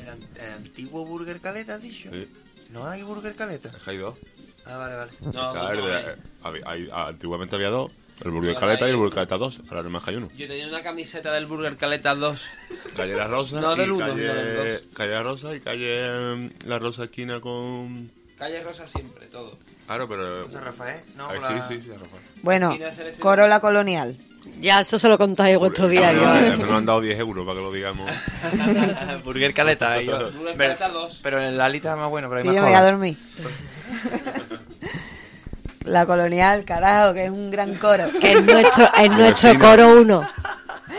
C: ¿El, an- el antiguo Burger Caleta, has dicho?
E: Sí.
C: ¿No hay Burger Caleta?
E: Es que hay dos.
C: Ah, vale, vale.
G: No,
E: De-
G: eh.
E: hay- antiguamente había dos. El Burger Caleta y el Burger Caleta 2. Ahora nomás hay uno.
G: Yo tenía una camiseta del Burger Caleta 2.
E: Calle La Rosa.
G: No, del uno,
E: calle,
G: no, del dos.
E: calle La Rosa y calle mm, La Rosa esquina con...
G: Calle Rosa siempre, todo.
E: Claro, pero...
C: San Rafael, ¿no?
E: Ay,
C: Con la-
E: sí, sí, sí, Rafael.
B: Bueno. Corola Colonial.
D: Ya, eso se lo contáis en vuestro diario.
E: Eh, Nos han dado 10 euros para que lo digamos.
C: Burger Caleta.
G: Burger
C: pero,
G: Caleta 2.
C: pero el Alita es más bueno, pero hay
B: Que
C: más
B: yo me voy a dormir. La Colonial, carajo, que es un gran coro.
D: Es nuestro, es nuestro coro uno.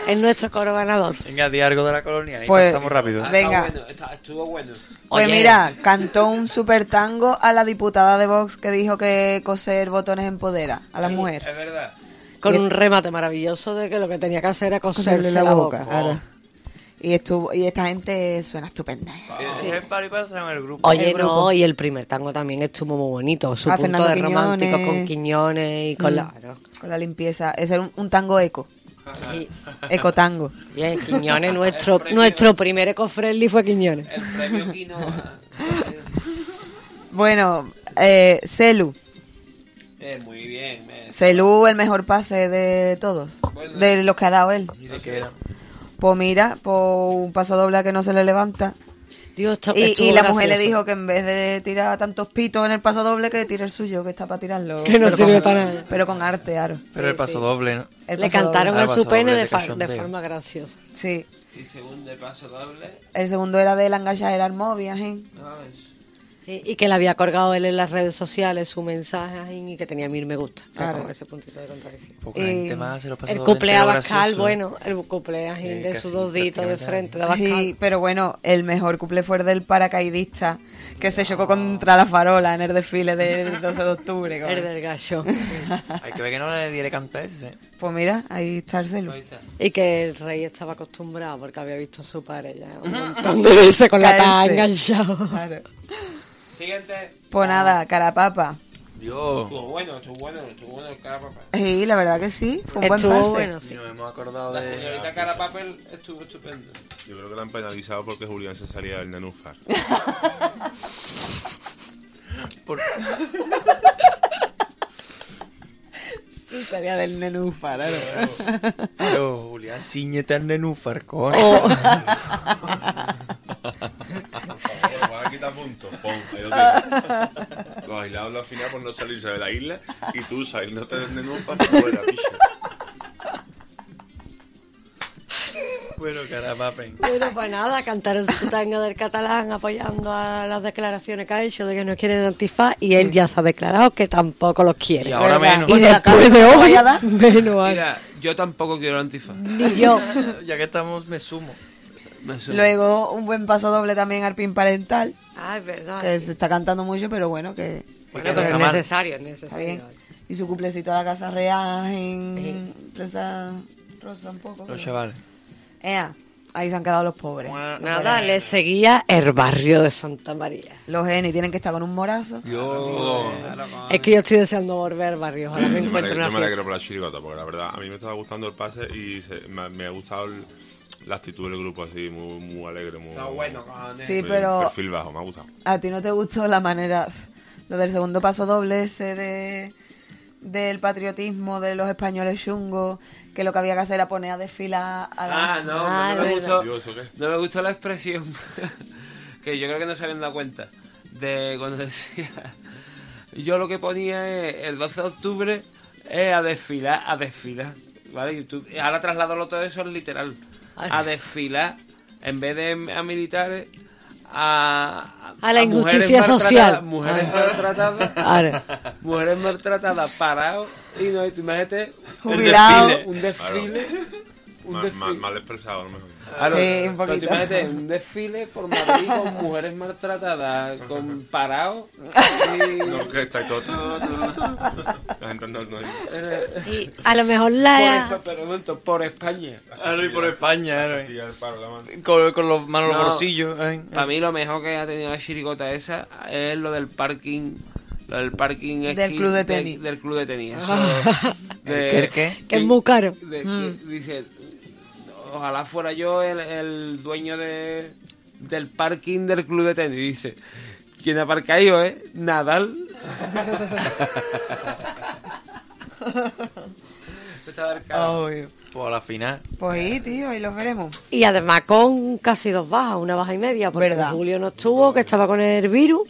D: Es nuestro coro ganador.
C: Venga, di algo de la colonia y
B: Pues-
C: pasamos rápido.
B: Venga.
G: Está bueno, está- estuvo bueno.
B: Pues
D: Oye.
B: mira, cantó un super tango a la diputada de Vox que dijo que coser botones empodera a las mujeres.
G: Es verdad.
D: Con un remate maravilloso de que lo que tenía que hacer era coserle
B: Coserle
D: la, boca.
B: Y estuvo y esta gente suena estupenda.
C: Sí. El grupo.
D: Oye,
B: El grupo.
D: no, y el primer tango también estuvo muy bonito. Su
B: Ah,
D: punto
B: Fernando
D: de
B: Quiñones.
D: romántico con Quiñones y con
B: Mm.
D: la...
B: Con la limpieza. Es un, un tango eco.
D: Y-
B: Eco tango.
D: bien, Quiñones, nuestro, nuestro primer eco-friendly fue Quiñones.
G: El premio Kino.
B: Bueno, eh, Celu.
G: eh, muy bien. eh.
B: Celu, el mejor pase de todos.
G: Bueno.
B: De los que ha dado él.
C: ¿Y de qué era?
B: Pues mira, pues un paso doble a que no se le levanta.
D: Dios, esto-
B: Y, y la mujer le dijo que en vez de tirar tantos pitos en el paso doble, que tire el suyo, que está para tirarlo.
D: Que no
B: Pero
D: sirve
B: con-
D: para nada.
B: Pero con arte, claro.
C: Pero el paso doble, ¿no?
B: El
D: Le
B: paso
D: cantaron
B: doble.
C: Ah,
D: a su pene de, fa- forma graciosa.
B: Sí.
G: Y segundo paso doble.
B: El segundo era de la enganchadera Armovia, ¿eh?
G: No, es-
D: Y que le había colgado él en las redes sociales su mensaje ahí y que tenía mil me gusta.
B: Claro.
D: ese puntito de contradicción.
C: Poca
B: Eh,
C: gente más se lo pasó
D: El Bascal,
C: gracioso.
D: bueno, el cumpleaños
C: Eh,
D: de sus dos deditos de frente de Bascal.
B: Sí, pero bueno, el mejor couple fue el del paracaidista, que se chocó contra la farola en el desfile del 12 de octubre.
D: El del gallo.
C: Hay que ver que no le diere cantar ese. ¿eh?
B: Pues mira, ahí está el celu.
G: está.
D: y que el rey estaba acostumbrado porque había visto a su padre ya un montón de veces con la tanga enganchado.
B: Claro.
G: Siguiente.
B: Pues nada, carapapa.
C: Dios.
G: Estuvo bueno, estuvo bueno, estuvo bueno el cara papel.
B: Sí, la verdad que sí. Fue un buen
D: Estuvo
B: pase.
D: bueno,
C: Y
D: sí.
C: nos hemos acordado
G: La
C: de.
G: señorita cara papel estuvo estupendo.
E: Yo creo que la han penalizado porque Julián se salía del nenúfar.
C: Por-
B: Estaría del nenúfar, ¿eh?
C: Pero, Julián, ciñete al nenúfar, coño.
E: Voy a quitar puntos. Pon, ahí lo tienes. Los aislados al final por no salirse de la isla y tú saliéndote del nenúfar fuera, picha.
C: Bueno, carapapen.
D: Bueno, pues nada, cantaron su tanga del catalán apoyando a las declaraciones que ha hecho de que no quiere antifaz y él ya se ha declarado que tampoco los quiere.
C: Y ahora
D: ¿verdad?
C: menos.
D: Y
B: Pues
D: después de
B: no
D: hoy,
B: vaya a dar.
D: menos aún.
G: Mira, yo tampoco quiero antifaz.
D: Ni yo.
C: Ya que estamos, me sumo.
G: Suena.
B: Luego un buen paso doble también al pin parental,
D: Ah, es verdad.
B: que se está cantando mucho, pero bueno, que
D: Bueno, pero es necesario, es
B: está
D: necesario.
B: bien. Y su cuplecito a la Casa Real en Presa Rosa un poco.
C: Los
B: pero-
C: chavales.
B: Ea, ahí se han quedado los pobres.
D: Nada, le seguía el barrio de Santa María.
B: Los genis tienen que estar con un morazo.
C: Yo.
D: Es que yo estoy deseando volver al barrio. Ojalá me una
E: yo me alegro por la chirigota, porque la verdad a mí me estaba gustando el pase y se- me, me ha gustado el- la actitud del grupo así, muy, muy alegre, muy,
G: Está bueno, cojones.
B: Sí, pero
E: perfil bajo, me ha gustado.
B: a ti no te gustó la manera, lo del segundo paso doble ese de del patriotismo de los españoles chungos, que lo que había que hacer era poner a desfilar a la...
G: Ah, no,
D: Ah,
G: no, me gustó, no me gustó la expresión que yo creo que no se habían dado cuenta de cuando decía yo lo que ponía es el 12 de octubre es a desfilar, a desfilar, ¿vale? Y tú- ahora trasladarlo todo eso es literal. A desfilar en vez de a militares a,
D: A la
G: mujeres
D: injusticia
G: maltratadas-
D: social.
G: mujeres
D: Ah.
G: maltratadas mujeres maltratadas parados y no y tú imagínate
B: Jubilado.
G: desfile, un desfile un
E: Mal, mal- mal expresado, a lo mejor.
G: Claro,
B: Sí, un
G: imagínate un desfile por Madrid con mujeres maltratadas, con parados. Y...
E: No, que está todo. La gente no, no-
D: Y a lo mejor
G: Por,
D: la...
G: Espa- pero un momento, por España.
C: Ahora y por España,
E: la.
C: Con, con los manos en
G: No.
C: los bolsillos. ¿eh?
G: Para mí lo mejor que ha tenido la chirigota esa es lo del parking. Lo del parking
B: Del
G: esquí
B: club de tenis.
G: del club de tenis. Eso, de-
C: ¿El qué?
D: Que es muy caro.
G: de-
B: Mm.
G: que dice, ojalá fuera yo el, el dueño de, del parking del club de tenis. Dice, ¿quién aparca ahí, eh? Nadal. Cara.
C: Pues a la final.
B: Pues ahí, tío, ahí los veremos.
D: Y además con casi dos bajas, una baja y media, porque
B: Verdad.
D: Julio no estuvo, que estaba con el virus.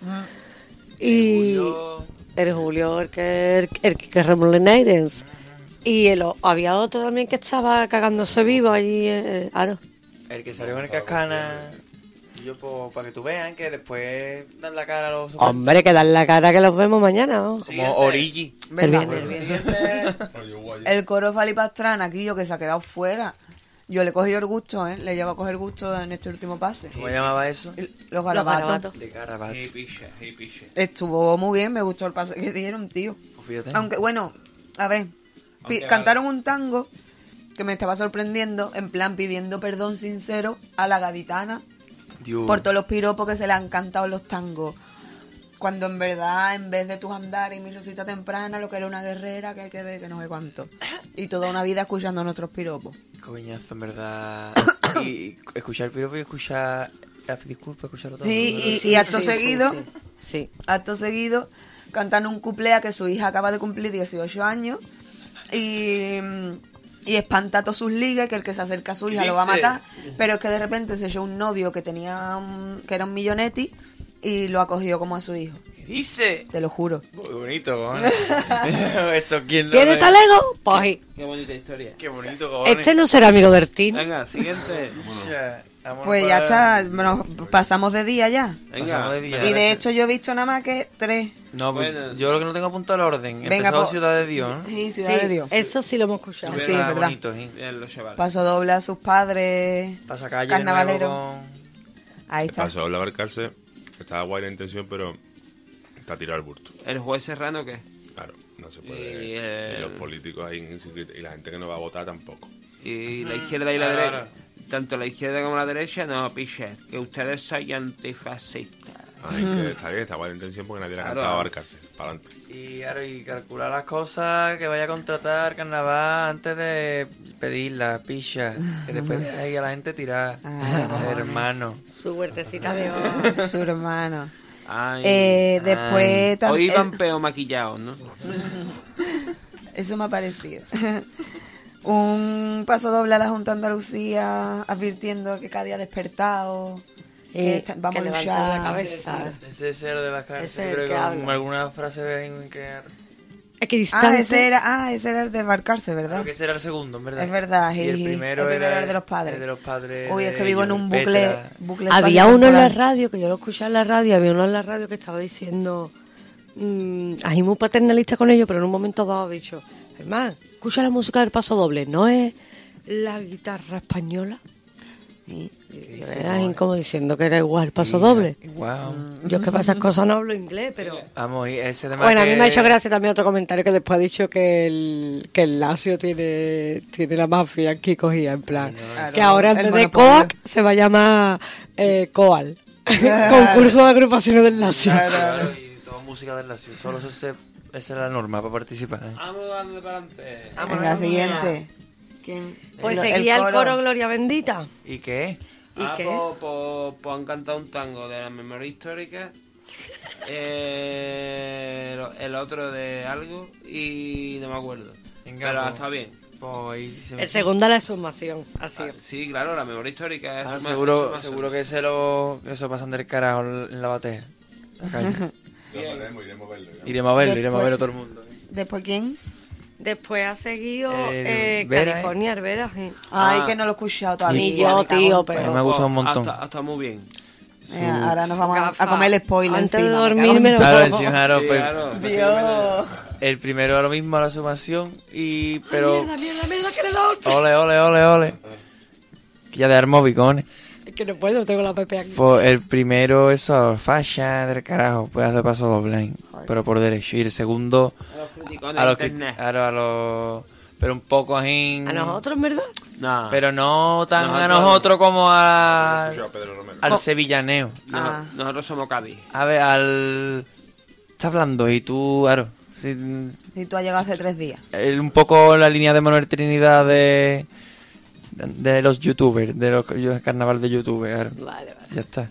D: Y
G: Julio-
D: el Julio, el que, el, el que. Y el, había otro también que estaba cagándose vivo allí. eh, Aro.
C: El que salió en el cascana. Y yo, pues, para que tú vean que después dan la cara a los.
D: Hombre, que dan la cara que los vemos mañana. ¿no?
C: Como Origi.
B: Venga,
D: viernes, el.
B: El coro Falipastrán, aquí yo que se ha quedado fuera. Yo le he cogido el gusto, ¿eh? Le llego a coger gusto en este último pase.
C: ¿Cómo llamaba eso?
B: El- Los garabatos.
D: garabatos.
C: De Carabats.
G: Hey, piche, hey, piche.
B: Estuvo muy bien, me gustó el pase que dieron, tío.
C: Pues fíjate.
B: Aunque, bueno, a ver,
G: Aunque,
B: cantaron un tango que me estaba sorprendiendo, en plan pidiendo perdón sincero a la gaditana
C: Dios.
B: por todos los piropos que se le han cantado en los tangos. Cuando en verdad, en vez de tus andares y mi rosita temprana, lo que era una guerrera, que hay que ver, que no sé cuánto. Y toda una vida escuchando nuestros piropos.
C: Coñazo, en verdad. y escuchar el piropo y escuchar. la Disculpa, escucharlo todo.
B: Sí, y, y acto
D: sí,
B: seguido,
D: sí, sí.
B: acto seguido, cantan un cuplé a que su hija acaba de cumplir 18 años y, y espanta a todos sus ligues, que el que se acerca a su hija lo va a matar, pero es que de repente se echó un novio que tenía un- que era un millonetti y lo acogió como a su hijo,
C: ¿Qué dice?
B: te lo juro.
C: Muy bonito, cojones. Eso, ¿quién lo
D: ¿Tiene talego? Pues ahí.
G: Qué bonita historia.
C: Qué bonito, cojones.
D: Este no será amigo del team.
G: Venga, siguiente.
C: Vámonos
B: Pues ya
C: para-
B: está, nos pasamos de día ya.
G: Venga.
C: Pasamos de día.
B: Y de hecho yo he visto nada más que tres.
C: No, pues
G: Bueno.
C: yo lo que no tengo apuntado el orden.
B: Venga,
C: Empezó
B: pues-
C: Ciudad de Dios, ¿no?
B: Sí, Ciudad
D: Sí,
B: de Dios.
D: Eso sí lo hemos escuchado.
B: Sí, es verdad.
C: bonito, sí.
G: Bien, los chavales.
B: Paso doble a sus padres.
C: Pasa calle
B: Carnavalero.
C: de nuevo
B: Ahí
E: ¿Qué
B: está.
E: pasó? La barcarse estaba guay la intención, pero está tirado al burto.
G: ¿El juez serrano qué?
E: Claro, no se
G: Y,
E: puede. Y,
G: eh,
E: los políticos ahí inscritos, y la gente que no va a votar tampoco.
G: Y la izquierda y la derecha. Tanto la izquierda como la derecha, no, piche. Que ustedes son antifascistas.
E: Ay, que está bien, está buena intención porque nadie le ha
C: Claro.
E: cantado abarcarse. Para adelante.
C: Y, claro, y calcular las cosas que vaya a contratar carnaval antes de pedirla, picha. Que después de ahí a la gente tirar.
B: Ah.
C: Hermano.
D: Su huertecita de oro.
B: Su hermano.
G: Ay,
B: Eh, después
G: ay. Hoy
B: eh,
G: van peor maquillados, ¿no?
B: Eso me ha parecido. Un paso doble a la Junta de Andalucía advirtiendo que cada día ha despertado.
D: Eh,
B: vamos
D: que
B: a luchar.
D: la cabeza.
C: Ese es el de las
D: Ese
C: cartas.
D: es el
C: Creo
D: que
C: que
D: habla.
C: con alguna frase en que.
B: Ah, ese era, ah, ese era el de embarcarse, ¿verdad?
C: Creo que ese era el segundo, en verdad.
B: Es verdad,
C: Y el primero,
B: El primero
C: era
B: era de los padres.
C: el de los padres.
B: Uy, es que vivo en un
C: el
B: bucle, bucle
D: Había uno en la radio, que yo lo escuchaba en la radio, había uno en la radio que estaba diciendo, mm, ahí muy paternalista con ellos, pero en un momento dado ha dicho, hermano, escucha la música del paso doble, ¿no es la guitarra española? Y, como diciendo que era igual el paso doble.
C: Wow.
D: Yo es que para esas cosas no hablo inglés, pero...
C: Vamos, y ese de
D: Bueno, a mí me ha hecho gracia también otro comentario que después ha dicho que el, que el Lazio tiene, tiene la mafia aquí cogida, en plan. que ahora en vez de. COAC se va a llamar eh, COAL. Concurso de agrupaciones del Lazio.
C: Claro, y toda música del Lazio. Solo se- esa era la norma para participar. ¿eh?
G: Vamos dando para adelante.
B: Venga, siguiente. ¿Quién?
D: Pues
B: El-
D: seguía el
B: el
D: coro. Gloria Bendita.
C: ¿Y qué?
D: ¿Y
G: ah,
D: qué?
G: Pues, pues- pues han cantado un tango de la memoria histórica. eh, el otro de algo y no me acuerdo.
C: Venga,
G: Pero
C: pues.
G: está bien.
C: Pues se
D: El segundo la sumación, así.
G: Ah, sí, claro, la memoria histórica es
C: Ah, seguro, seguro que se lo que se pasan del carajo en la batea.
E: Iremos a verlo. iremos.
C: a verlo, iremos a
B: Después-
C: verlo todo el mundo.
B: ¿Después quién?
D: Después ha seguido
C: El
D: eh,
C: Vera, ¿eh?
D: California Herbera. sí.
B: Ay,
G: Ah.
B: que no lo he escuchado todavía.
D: Ni yo, tío, pero-
C: me ha gustado un
G: Pues,
C: montón.
G: Hasta, hasta muy bien.
B: Venga, ahora nos vamos a- a, comer el spoiler
D: Antes de
B: encima, me
D: dormir
B: en
D: me lo-
B: todo.
C: Claro, encima, claro,
G: Sí,
C: pues,
G: claro.
B: Dios.
C: el primero lo mismo, la sumación, y pero
D: Mierda, mierda, mierda, que le doy.
C: ole, ole, ole, ole. Que ya de armobicones.
D: Es que no puedo, tengo la PP aquí.
C: Pues el primero, eso, facha del carajo, pues hace paso doble, pero por derecho. Y el segundo,
G: A los
C: a
G: de
C: los que,
G: internet.
C: claro, a los, pero un poco así.
D: A nosotros, verdad.
G: No.
C: Pero no tan a
G: Nosotros-
C: como a, al sevillaneo.
G: No,
B: Ah.
G: Nosotros somos Cádiz.
C: A ver, al. Está hablando y tú, claro. si-
B: Si tú has llegado hace tres días.
C: el- un poco la línea de Manuel Trinidad de. De los youtubers, de los yo- carnaval de youtubers.
D: Vale, vale.
C: Ya está.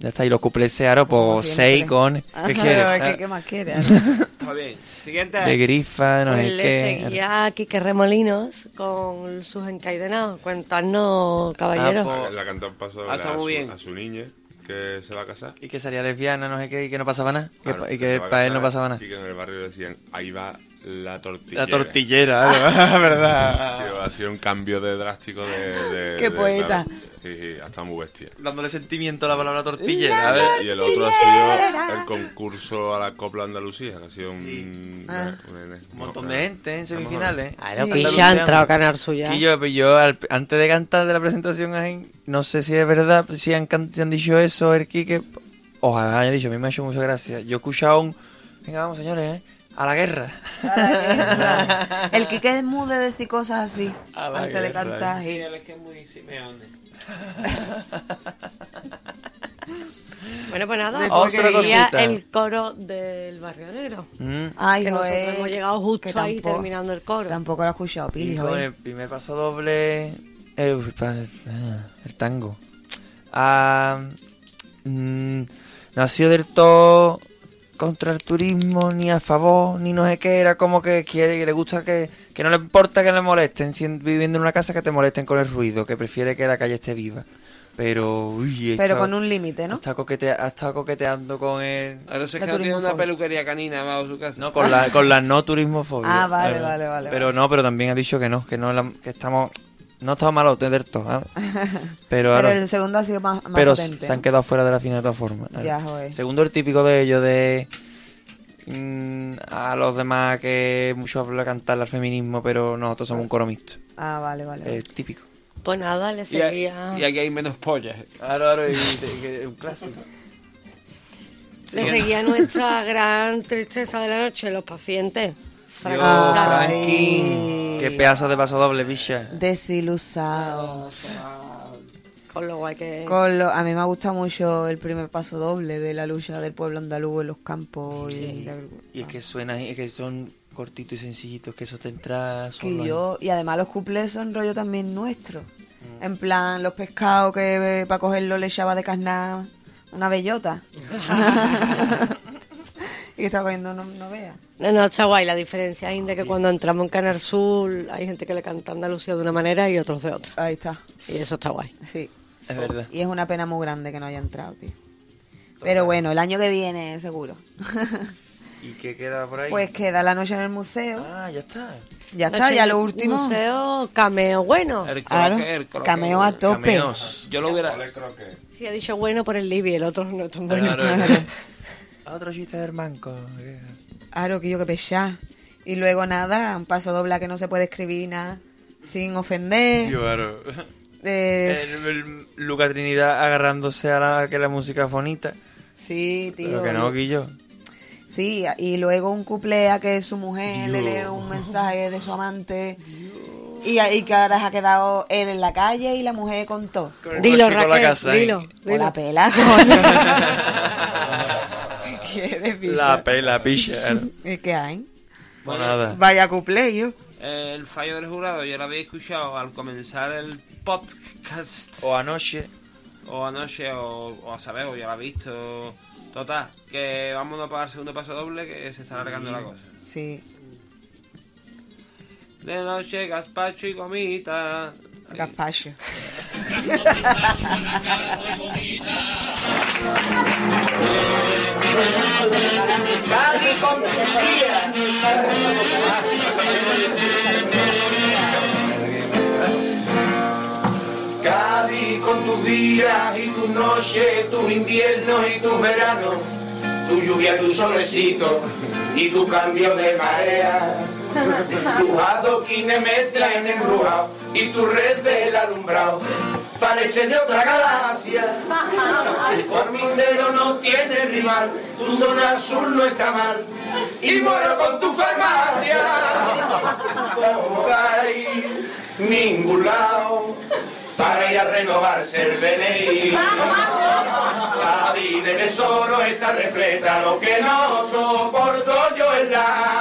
C: Ya está. Y los cuplés, pues
B: siempre.
C: seis con.
B: Ah,
C: ¿Qué quieres?
B: ¿qué, qué más quieres?
G: Está bien. Siguiente.
C: De grifa, no
D: Pues
C: sé
D: le
C: qué.
D: seguía Quique Remolinos con sus encadenados. Cuéntanos, caballero.
C: Ah, pues-
E: La cantó un paso
G: Ah, está
E: a,
G: muy
E: su,
G: bien.
E: a su niña, que se va a casar.
C: Y que salía lesbiana, no sé qué, y que no pasaba nada. Que
E: Claro,
C: y que
E: a
C: para él no pasaba nada.
E: Y que en el barrio decían, ahí va la tortilla.
C: La tortillera, claro, verdad.
E: Ha sido, ha sido un cambio de drástico de... de-
B: Qué
E: de-
B: poeta.
E: Sí, sí, ha estado muy bestia.
C: Dándole sentimiento a la palabra tortillera. a ver.
E: Y el otro ha sido el concurso a la Copla Andalucía, que ha sido un...
B: Ah.
E: una-
C: Un montón de gente en semifinales.
D: Claro,
B: Sí.
D: Picha ha entrado a ganar suya.
C: Y yo, pues yo al- antes de cantar de la presentación, no sé si es verdad, si han, si han dicho eso, el Quique, ojalá haya dicho, a mí me ha hecho muchas gracias. Yo he escuchado un, venga vamos señores, ¿eh? A la guerra.
B: El Quique es muy de decir cosas así
C: A la
B: antes de
C: guerra,
B: cantar.
G: Sí, él es que es muy Simeone.
D: Bueno, pues nada,
B: Después
C: Otra
D: seguía
C: cosita.
D: el coro del Barrio Negro.
C: Mm.
B: Ay,
D: que nosotros
B: joder,
D: hemos llegado justo
B: que
D: ahí
B: tampoco-
D: terminando el coro.
B: Tampoco lo he escuchado, Pili,
C: con el primer paso doble, eh, ah, el tango. Ah, mm, no ha sido del todo contra el turismo, ni a favor, ni no sé qué. Era como que quiere, que le gusta que, que no le importa que le molesten, viviendo en una casa que te molesten con el ruido, que prefiere que la calle esté viva. Pero, uy,
B: Pero
C: estado-
B: con un límite,
C: ha
B: ¿no?
C: estado coquete- ha estado coqueteando con el...
G: Ahora sé
B: De
G: que no tiene una peluquería canina bajo su casa.
C: No, con la, con la no turismofobia.
B: Ah, vale, vale, vale,
C: Pero
B: vale.
C: no, pero también ha dicho que no, que no, la- que estamos, no estamos malos del todo. ¿sabes? Pero,
B: Pero
C: ahora,
B: el segundo ha sido más, más
C: pero
B: potente.
C: se han quedado fuera de la final de todas formas. ¿sabes?
B: Ya, joder.
C: Segundo el típico de ellos de mm, a los demás que mucho habla cantar al feminismo, pero nosotros somos un coro mixto.
B: Ah, vale, vale. vale.
C: Eh, típico.
D: Pues nada, le seguía,
G: y aquí hay menos pollas.
C: Claro, claro, y, un clásico.
D: le seguía nuestra gran tristeza de la noche, los pacientes. Fragmentados.
C: Frankie, qué pedazo de paso doble, bicha.
B: Desilusado.
D: Con lo guay que...
B: Con lo- a mí me ha gustado mucho el primer paso doble de la lucha del pueblo andaluz en los campos. Y, la-
C: Y es que suena, es que son cortitos y sencillitos, que eso te entra
B: que
C: solo. ahí.
B: yo- y además los cuplés son rollo también nuestro. En plan, los pescados que para cogerlo le echaba de carnar una bellota. y que estaba cogiendo no, no vea.
D: No, no, está guay. La diferencia es de que cuando entramos en Canal Sur hay gente que le canta Andalucía de una manera y otros de otra.
B: Ahí está.
D: Y eso está guay.
B: Sí.
C: Es verdad.
B: Y es una pena muy grande que no haya entrado, tío. Pero bueno, el año que viene seguro.
C: ¿Y qué queda por ahí?
B: pues queda la noche en el museo.
C: Ah, ya está.
B: Ya está, ya lo último.
D: Museo, cameo bueno.
G: El
B: Claro,
G: croque, el croque.
B: cameo a tope.
C: Cameos.
G: Yo lo hubiera...
D: Sí, ha dicho bueno por el Libby, el otro no es tan bueno.
C: Otro chiste del manco.
B: Claro, que yo que pesar. Y luego nada, un paso dobla que no se puede escribir nada sin ofender.
C: Claro.
B: Eh,
C: El, el Luca Trinidad agarrándose a la, que la música es bonita.
B: sí, tío.
C: Pero que no, Guillo.
B: Sí, y luego un cuplé a que su mujer le lee un mensaje de su amante. Y, y que ahora se ha quedado él en la calle y la mujer contó.
C: Con
D: Dilo,
C: la
D: Raquel,
C: casa,
D: dilo.
C: ¿eh?
B: O la pela, coño.
C: La pela, picha.
B: ¿Y qué hay?
C: Pues nada.
B: Vaya cuplé, yo.
G: El fallo del jurado ya lo habéis escuchado al comenzar el podcast
C: O anoche.
G: o anoche o, o a saber o ya lo habéis visto. Total, que vámonos para el segundo paso doble que se está alargando la cosa.
B: Sí.
G: De noche, gazpacho y gomita.
B: Gazpacho.
F: Cádiz con tus días. Cádiz con tus días y tus noches, tus inviernos y tus veranos, tu lluvia, tu solecito y tu cambio de marea. Tus adoquines me traen embrujado y tu red del alumbrado parece de otra galaxia. El formindero no tiene rival, tu zona azul no está mal y muero con tu farmacia. No hay ningún lado para ir a renovarse el DNI. La vida de tesoro está repleta, lo que no soporto yo es la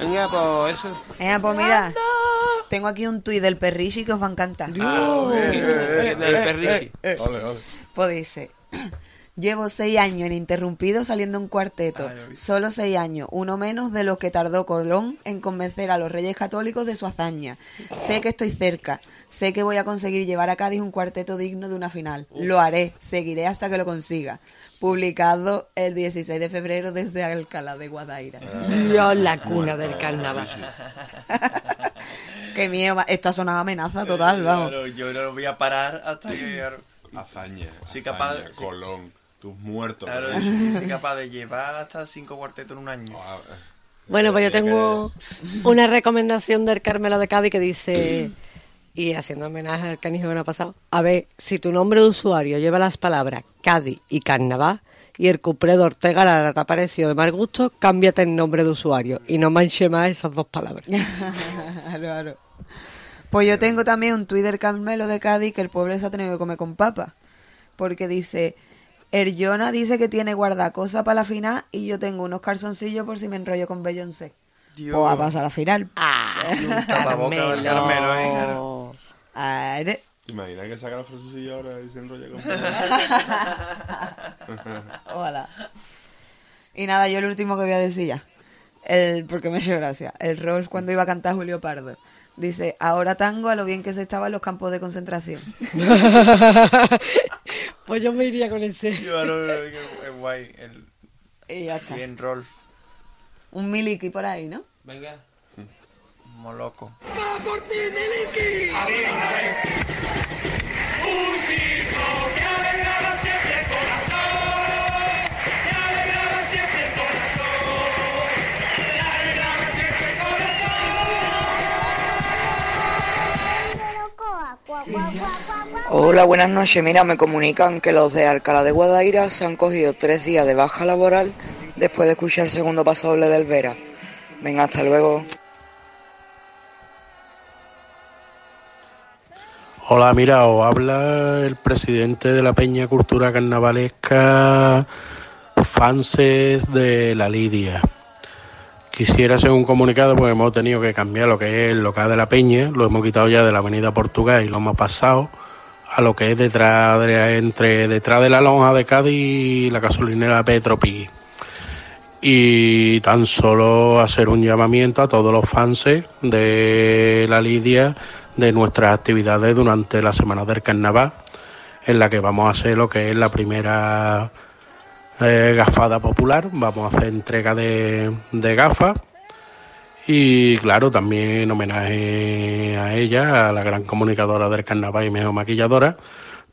G: Venga, pues eso.
B: Eh, pues mira, tengo aquí un tuit del perrishi que os va a encantar.
G: Ah, eh, del perrishi.
E: Ole, ole.
B: Pues dice, llevo seis años ininterrumpido saliendo un cuarteto. Solo seis años, uno menos de lo que tardó Colón en convencer a los reyes católicos de su hazaña. Sé que estoy cerca, sé que voy a conseguir llevar a Cádiz un cuarteto digno de una final. Lo haré, seguiré hasta que lo consiga. Publicado el 16 de febrero desde Alcalá de Guadaira.
D: Dios, la cuna del carnaval.
B: Qué miedo, esto ha sonado amenaza total, vamos.
C: Claro, yo no lo voy a parar hasta que...
E: Hazaña.
C: Sí,
E: hazaña,
C: capaz- sí.
E: Tus muertos.
C: Claro, yo soy capaz de llevar hasta cinco cuartetos en un año.
E: Ah,
D: Bueno, pues yo tengo una recomendación del Carmelo de Cádiz que dice, y haciendo homenaje al canijo que no ha pasado, a ver, si tu nombre de usuario lleva las palabras Cádiz y Carnaval y el cuplé de Ortega Lara te ha parecido de mal gusto, cámbiate el nombre de usuario y no manche más esas dos palabras.
B: Claro, claro. Pues yo tengo también un Twitter Carmelo de Cádiz que el pobre se ha tenido que comer con papa. Porque dice, el Jonah dice que tiene guardacosa para la final y yo tengo unos calzoncillos por si me enrollo con Beyoncé.
C: Dios.
B: Pues va a pasar a la final.
C: Y un tapaboca del Carmelo, ¿eh?
B: Are.
E: ¿Te imaginas que saca los calzoncillos ahora y se enrolla con...
B: Hola. Y nada, yo el último que voy a decir ya. El, porque me ha hecho gracia. El rol cuando iba a cantar Julio Pardo. Dice, ahora tango a lo bien que se estaba en los campos de concentración.
D: pues yo me iría con ese.
C: Claro, es guay. El
B: Y ya está.
C: bien Rolf.
B: Un miliki por ahí, ¿no?
G: Venga.
C: Moloco.
I: Hola, buenas noches. Mira, me comunican que los de Alcalá de Guadaira se han cogido tres días de baja laboral después de escuchar el segundo paso doble del Vera. Venga, hasta luego.
J: Hola, mira, os habla el presidente de la Peña Cultura Carnavalesca Fanses de la Lidia. Quisiera hacer un comunicado porque hemos tenido que cambiar lo que es el local de la Peña, lo hemos quitado ya de la Avenida Portugal y lo hemos pasado a lo que es detrás de, entre detrás de la lonja de Cádiz y la gasolinera Petropigui. Y tan solo hacer un llamamiento a todos los fans de la Lidia de nuestras actividades durante la semana del carnaval, en la que vamos a hacer lo que es la primera eh, gafada popular, vamos a hacer entrega de, gafas. Y claro, también en homenaje a ella, a la gran comunicadora del carnaval y mejor maquilladora,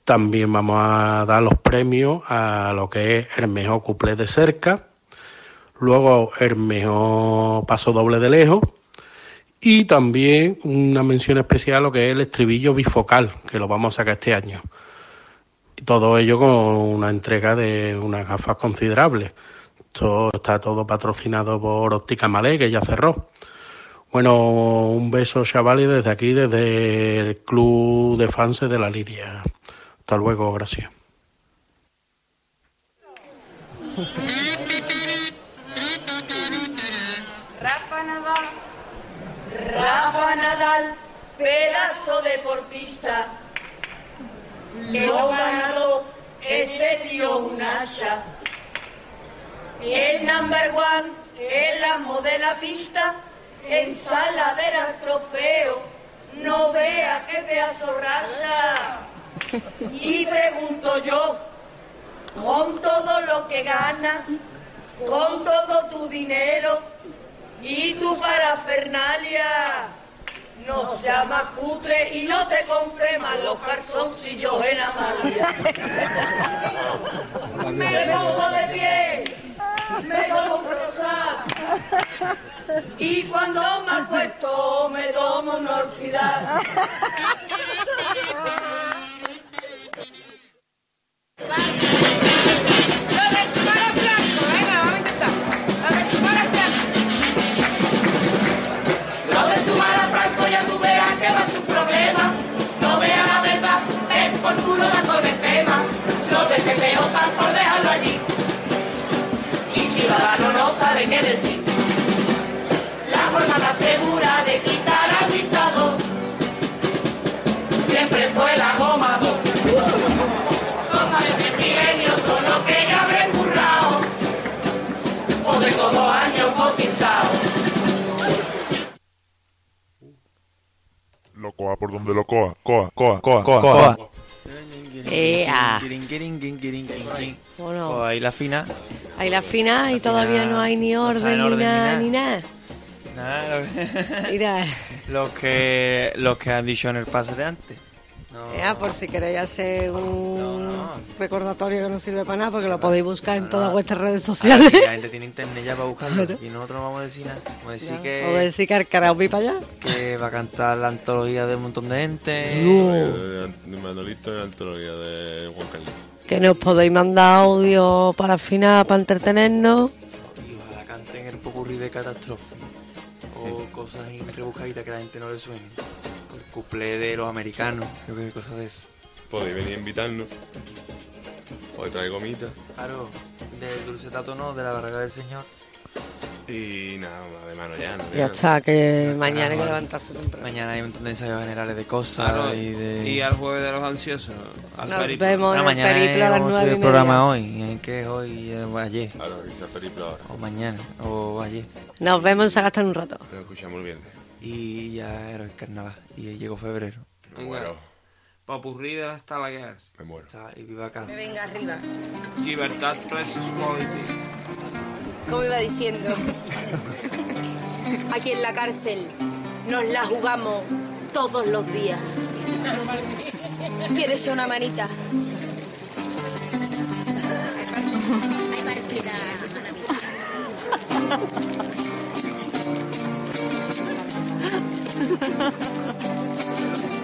J: también vamos a dar los premios a lo que es el mejor cuplé de cerca, luego el mejor paso doble de lejos. Y también una mención especial a lo que es el estribillo bifocal, que lo vamos a sacar este año. Todo ello con una entrega de unas gafas considerables. Esto está todo patrocinado por Óptica Malé, que ya cerró. Bueno, un beso, chavales, desde aquí, desde el Club de Fans de la Lidia. Hasta luego, gracias.
K: Rafa Nadal, Rafa Nadal, pedazo deportista. Lo ganado, ese tío un asa. El number one, el amo de la pista, ensaladeras trofeo, no vea qué pedazo raza. Y pregunto yo, con todo lo que ganas, con todo tu dinero y tu parafernalia, no sea más cutre y no te compre más los calzoncillos en Amalia. Me pongo de pie, me tomo un rosá y cuando me acuesto me tomo una orfidad. Qué decir. La forma más segura de quitar al dictador siempre fue la goma de este milenio, todo lo que ya habré currado. O de dos años cotizado.
L: Lo coa por donde lo coa. Coa, coa, coa, coa, coa.
D: Ea.
C: Pues ahí la fina.
D: Ahí la final y todavía no hay ni
C: no
D: orden,
C: orden
D: ni nada,
C: nada.
D: ni nada.
C: Nada, lo-
D: Mira,
C: los que los que han dicho en el pase de antes. No,
D: ea, por si queréis hacer un recordatorio que no sirve para nada, porque lo podéis buscar en todas vuestras redes
C: Ahora
D: sociales.
C: sí, la gente tiene internet ya para buscarlo y nosotros no vamos a decir nada. Vamos a decir
D: O
C: que,
D: decir que al karaoke para allá.
C: que va a cantar la antología de un montón de gente.
E: De Manolito y la antología de Juan Carlos.
D: Que nos podéis mandar audio para la final, para entretenernos.
C: Y ojalá canten el popurrí de catástrofe. O cosas rebuscaditas que a la gente no le suenen. El cuplé de los americanos. Creo que cosas de eso.
E: Podéis venir a invitarnos. Hoy trae gomita.
C: Claro, del dulce tato no, de la barraca del señor.
E: Y nada, de mano ya. ¿no?
D: Ya está, que mañana hay que levantarse temprano.
C: Mañana hay un montón de ensayos generales de cosas
G: Claro,
C: y de...
G: y al jueves de los ansiosos. al
D: Nos
G: periplo.
D: vemos en el
C: mañana
D: periplo a las
C: vamos a
D: nueve
C: el programa hoy. ¿En qué es hoy? Eh, ayer.
E: Claro, quizás periplo ahora.
C: O mañana. O ayer.
D: Nos vemos en Sagasta en un rato.
E: Lo escuchamos bien.
C: Y ya era el carnaval. Y llegó febrero.
E: Me muero.
G: Popurrí de las talagueras.
E: Me muero.
C: Y viva acá.
M: Me venga arriba.
G: Libertad Quality.
M: Como iba diciendo. Aquí en la cárcel nos la jugamos todos los días. ¿Quieres una manita?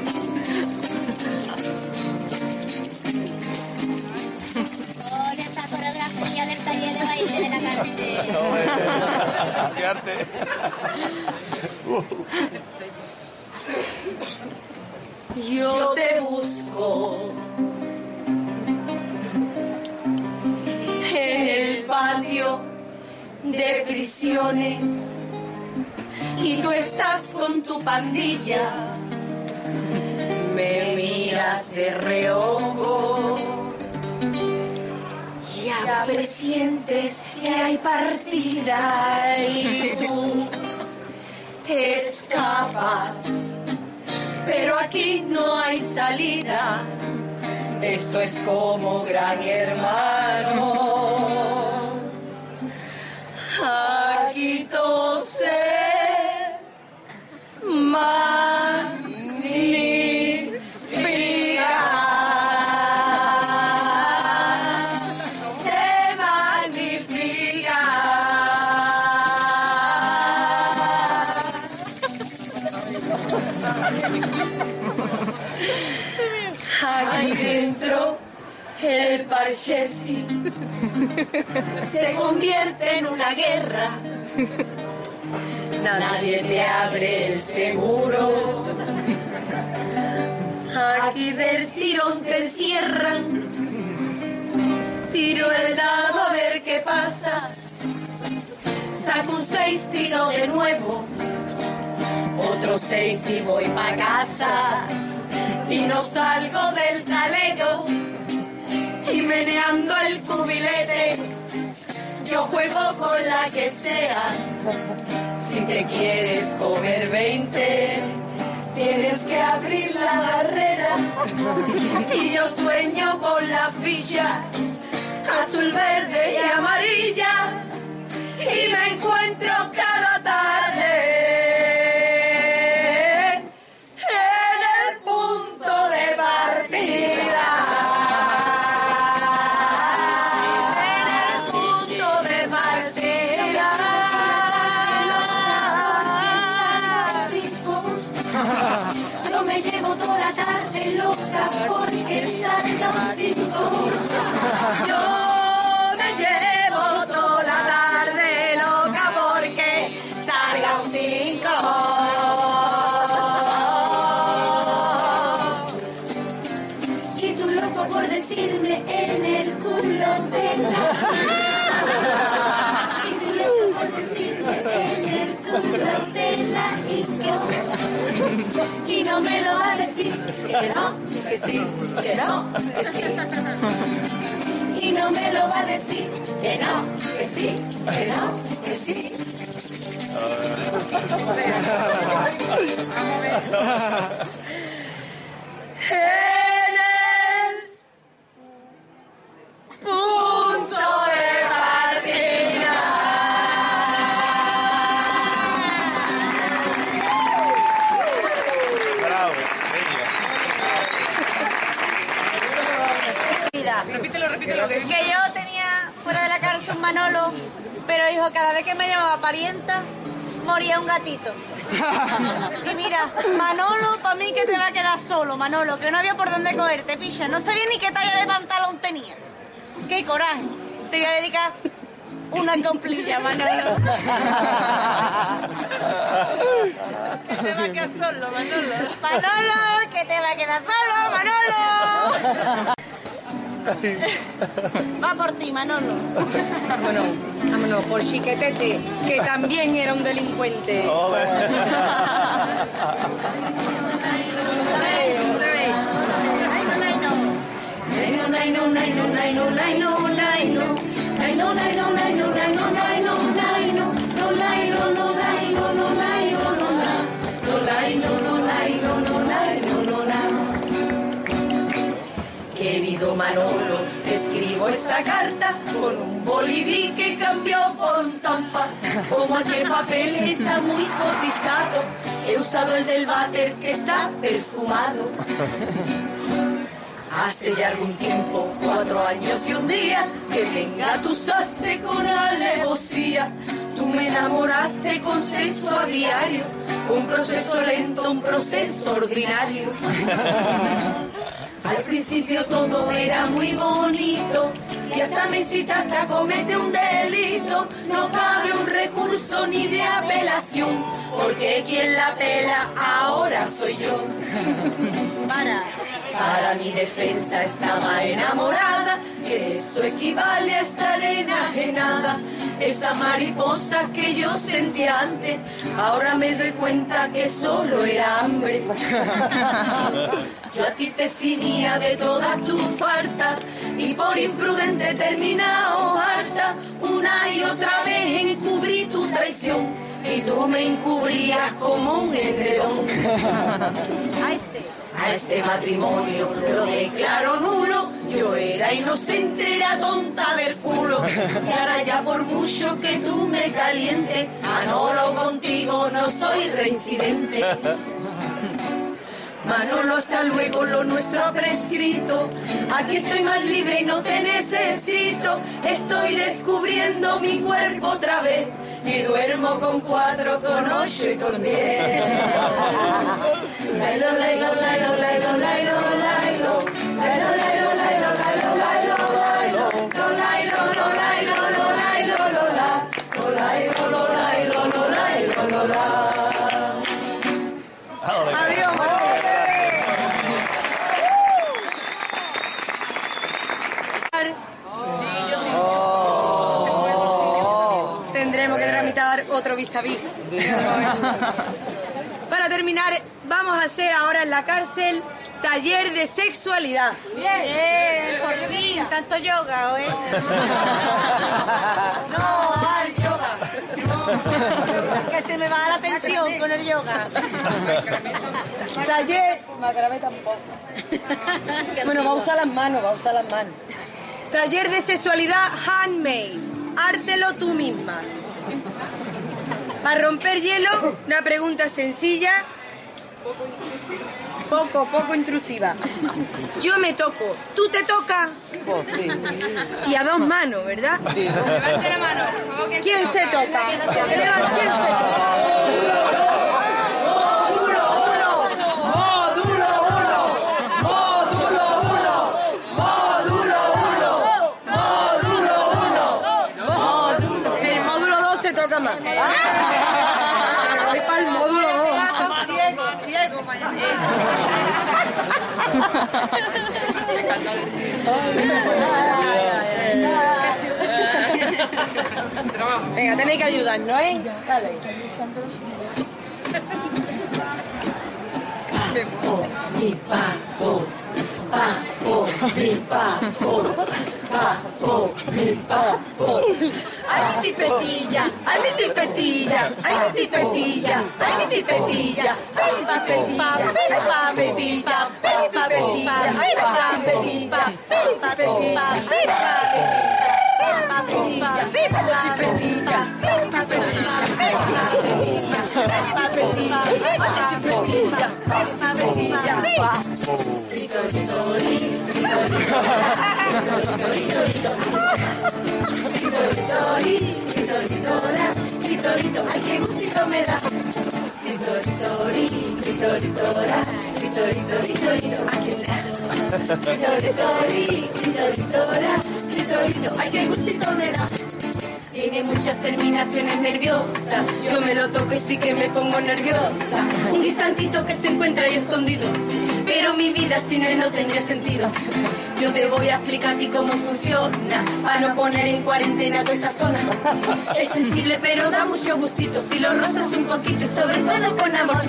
K: Yo te busco en el patio de prisiones y tú estás con tu pandilla. Me miras de reojo ya presientes que hay partida y tú te escapas. Pero aquí no hay salida. Esto es como gran hermano. Aquí todo se el parchesi se convierte en una guerra. Nadie te abre el seguro. Aquí del tirón te encierran. Tiro el dado a ver qué pasa. Saco un seis, tiro de nuevo. Otro seis y voy pa' casa. Y no salgo del talego. Meneando el cubilete. Yo juego con la que sea. Si te quieres comer 20, tienes que abrir la barrera. Y yo sueño con la ficha azul, verde y amarilla. Y me encuentro cada que sí, que no, que sí. Y no me lo va a decir que no, que sí, que no, que sí. En el
M: Repítelo, repítelo. Que yo tenía fuera de la cárcel un Manolo, pero hijo, cada vez que me llamaba parienta, moría un gatito. Y mira, Manolo, para mí que te va a quedar solo, Manolo, que no había por dónde cogerte, picha. No sabía ni qué talla de pantalón tenía. ¡Qué coraje! Te voy a dedicar una complilla, Manolo. Que te va a quedar solo, Manolo. Manolo, que te va a quedar solo, Manolo. Va por ti, Manolo.
N: Vámonos, vámonos, por chiquetete, que también era un delincuente.
K: Querido esta carta con un boliví que cambió por un tampa. Como aquel papel está muy cotizado, he usado el del váter que está perfumado. Hace ya algún tiempo, cuatro años y un día, que me engatusaste con alevosía. Tú me enamoraste con sexo a diario, un proceso lento, un proceso ordinario. Al principio todo era muy bonito,
N: y hasta me incitaste a cometer un delito. No cabe un recurso ni de apelación, porque quien la pela ahora soy yo. Para. Para mi defensa estaba enamorada, que eso equivale a estar enajenada. Esa mariposa que yo sentía antes, ahora me doy cuenta que solo era hambre. Yo a ti te eximía de todas tus faltas y por imprudente terminado harta, tú me encubrías como un edredón. A este, a este matrimonio lo declaro nulo, yo era inocente, era tonta del culo y ahora ya por mucho que tú me calientes, Manolo contigo no soy reincidente. Manolo, hasta luego, lo nuestro ha prescrito. Aquí estoy más libre y no te necesito. Estoy descubriendo mi cuerpo otra vez. Y duermo con cuatro, con ocho y con diez. Lailo, lailo, lailo, lailo, lailo, lailo. Lailo, lailo, vis a vis. Para terminar, vamos a hacer ahora en la cárcel taller de sexualidad.
M: Bien, por fin, tanto yoga, ¿eh?
N: No, al yoga.
M: Que se me va la tensión con el yoga.
N: Taller. Macarame tampoco. Bueno, va a usar las manos, va a usar las manos. Taller de sexualidad handmade. Ártelo tú misma. Para romper hielo, una pregunta sencilla. Poco, poco intrusiva. Yo me toco, tú te tocas. Y a dos manos, ¿verdad?
K: Levante la mano.
N: ¿Quién se toca? ¿Quién se toca?
B: Vaya.
N: Venga, tenéis que ayudarnos, ¿eh? Dale.
K: Mi pa, po, mi, pa, po, pa, po, mi, pa, po.
N: Ay, mi pipetilla, ay, mi pipetilla, ay, mi pipetilla, ay, mi pipetilla, ay, mi pipetilla, ay, pa, pepilla, ay, pa, pepilla, ay, pa, pepilla, ay, pa, pepilla,
K: ay,
M: pa, pepilla. Viva Pepilla, viva la
K: Pepilla, viva Pepilla, viva Pepilla,
M: viva Pepilla, viva
K: Pepilla ay qué gustito me da. Litori, litori, litora, litori, litori, aquí está. Litori, litori, litori, litora, litori, ay qué gustito me da. Tiene muchas terminaciones nerviosas. Yo me lo toco y sí que me pongo nerviosa. Un guisantito que se encuentra ahí escondido. Pero mi vida sin él no tendría sentido. Yo te voy a explicar a ti cómo funciona. Para no poner en cuarentena toda esa zona. Es sensible pero da mucho gustito. Si lo rozas un poquito y sobre todo con amor.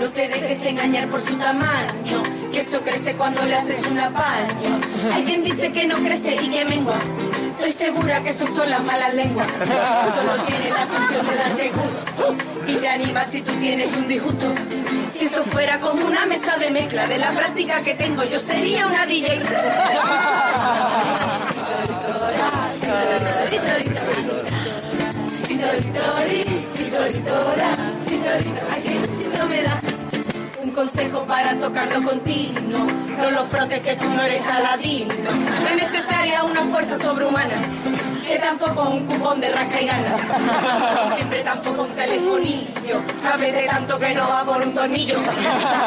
K: No te dejes engañar por su tamaño, que eso crece cuando le haces un apaño. Hay quien dice que no crece y que mengua. Estoy segura que eso son las malas lenguas. Solo tiene la función de darte gusto y te anima si tú tienes un disgusto. Si eso fuera como una mesa de mezcla de la práctica que tengo, yo sería una DJ. Tocarlo continuo. No lo frotes que tú no eres aladino. No es necesaria una fuerza sobrehumana.
O: que tampoco un cupón de rasca y gana. Siempre tampoco un telefonillo, apriete tanto que no va por un tornillo.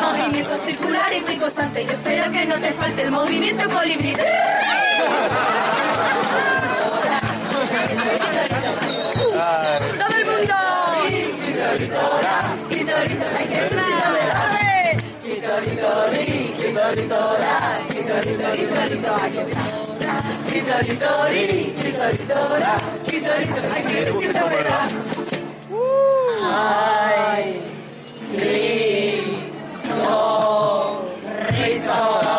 O: Movimiento circular y muy constante, yo espero que no te falte el movimiento colibrí. ¡Todo el mundo! dori, que dori dora, que dori dori dori dora, que dori dori, que dori dora, que dori dori que dori dora. Ai,
K: que dori dora.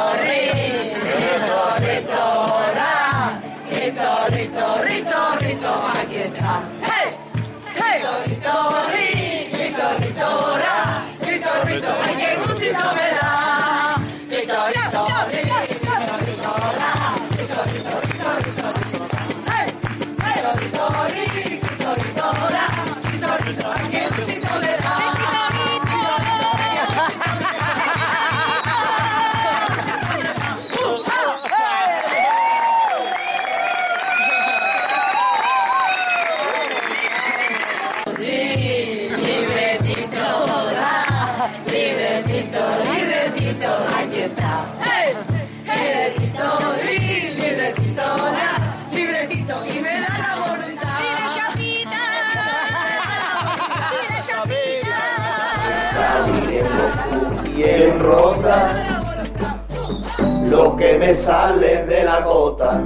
K: Lo que me sale de la gota.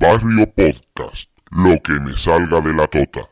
L: Barrio Podcast, lo que me salga de la tota.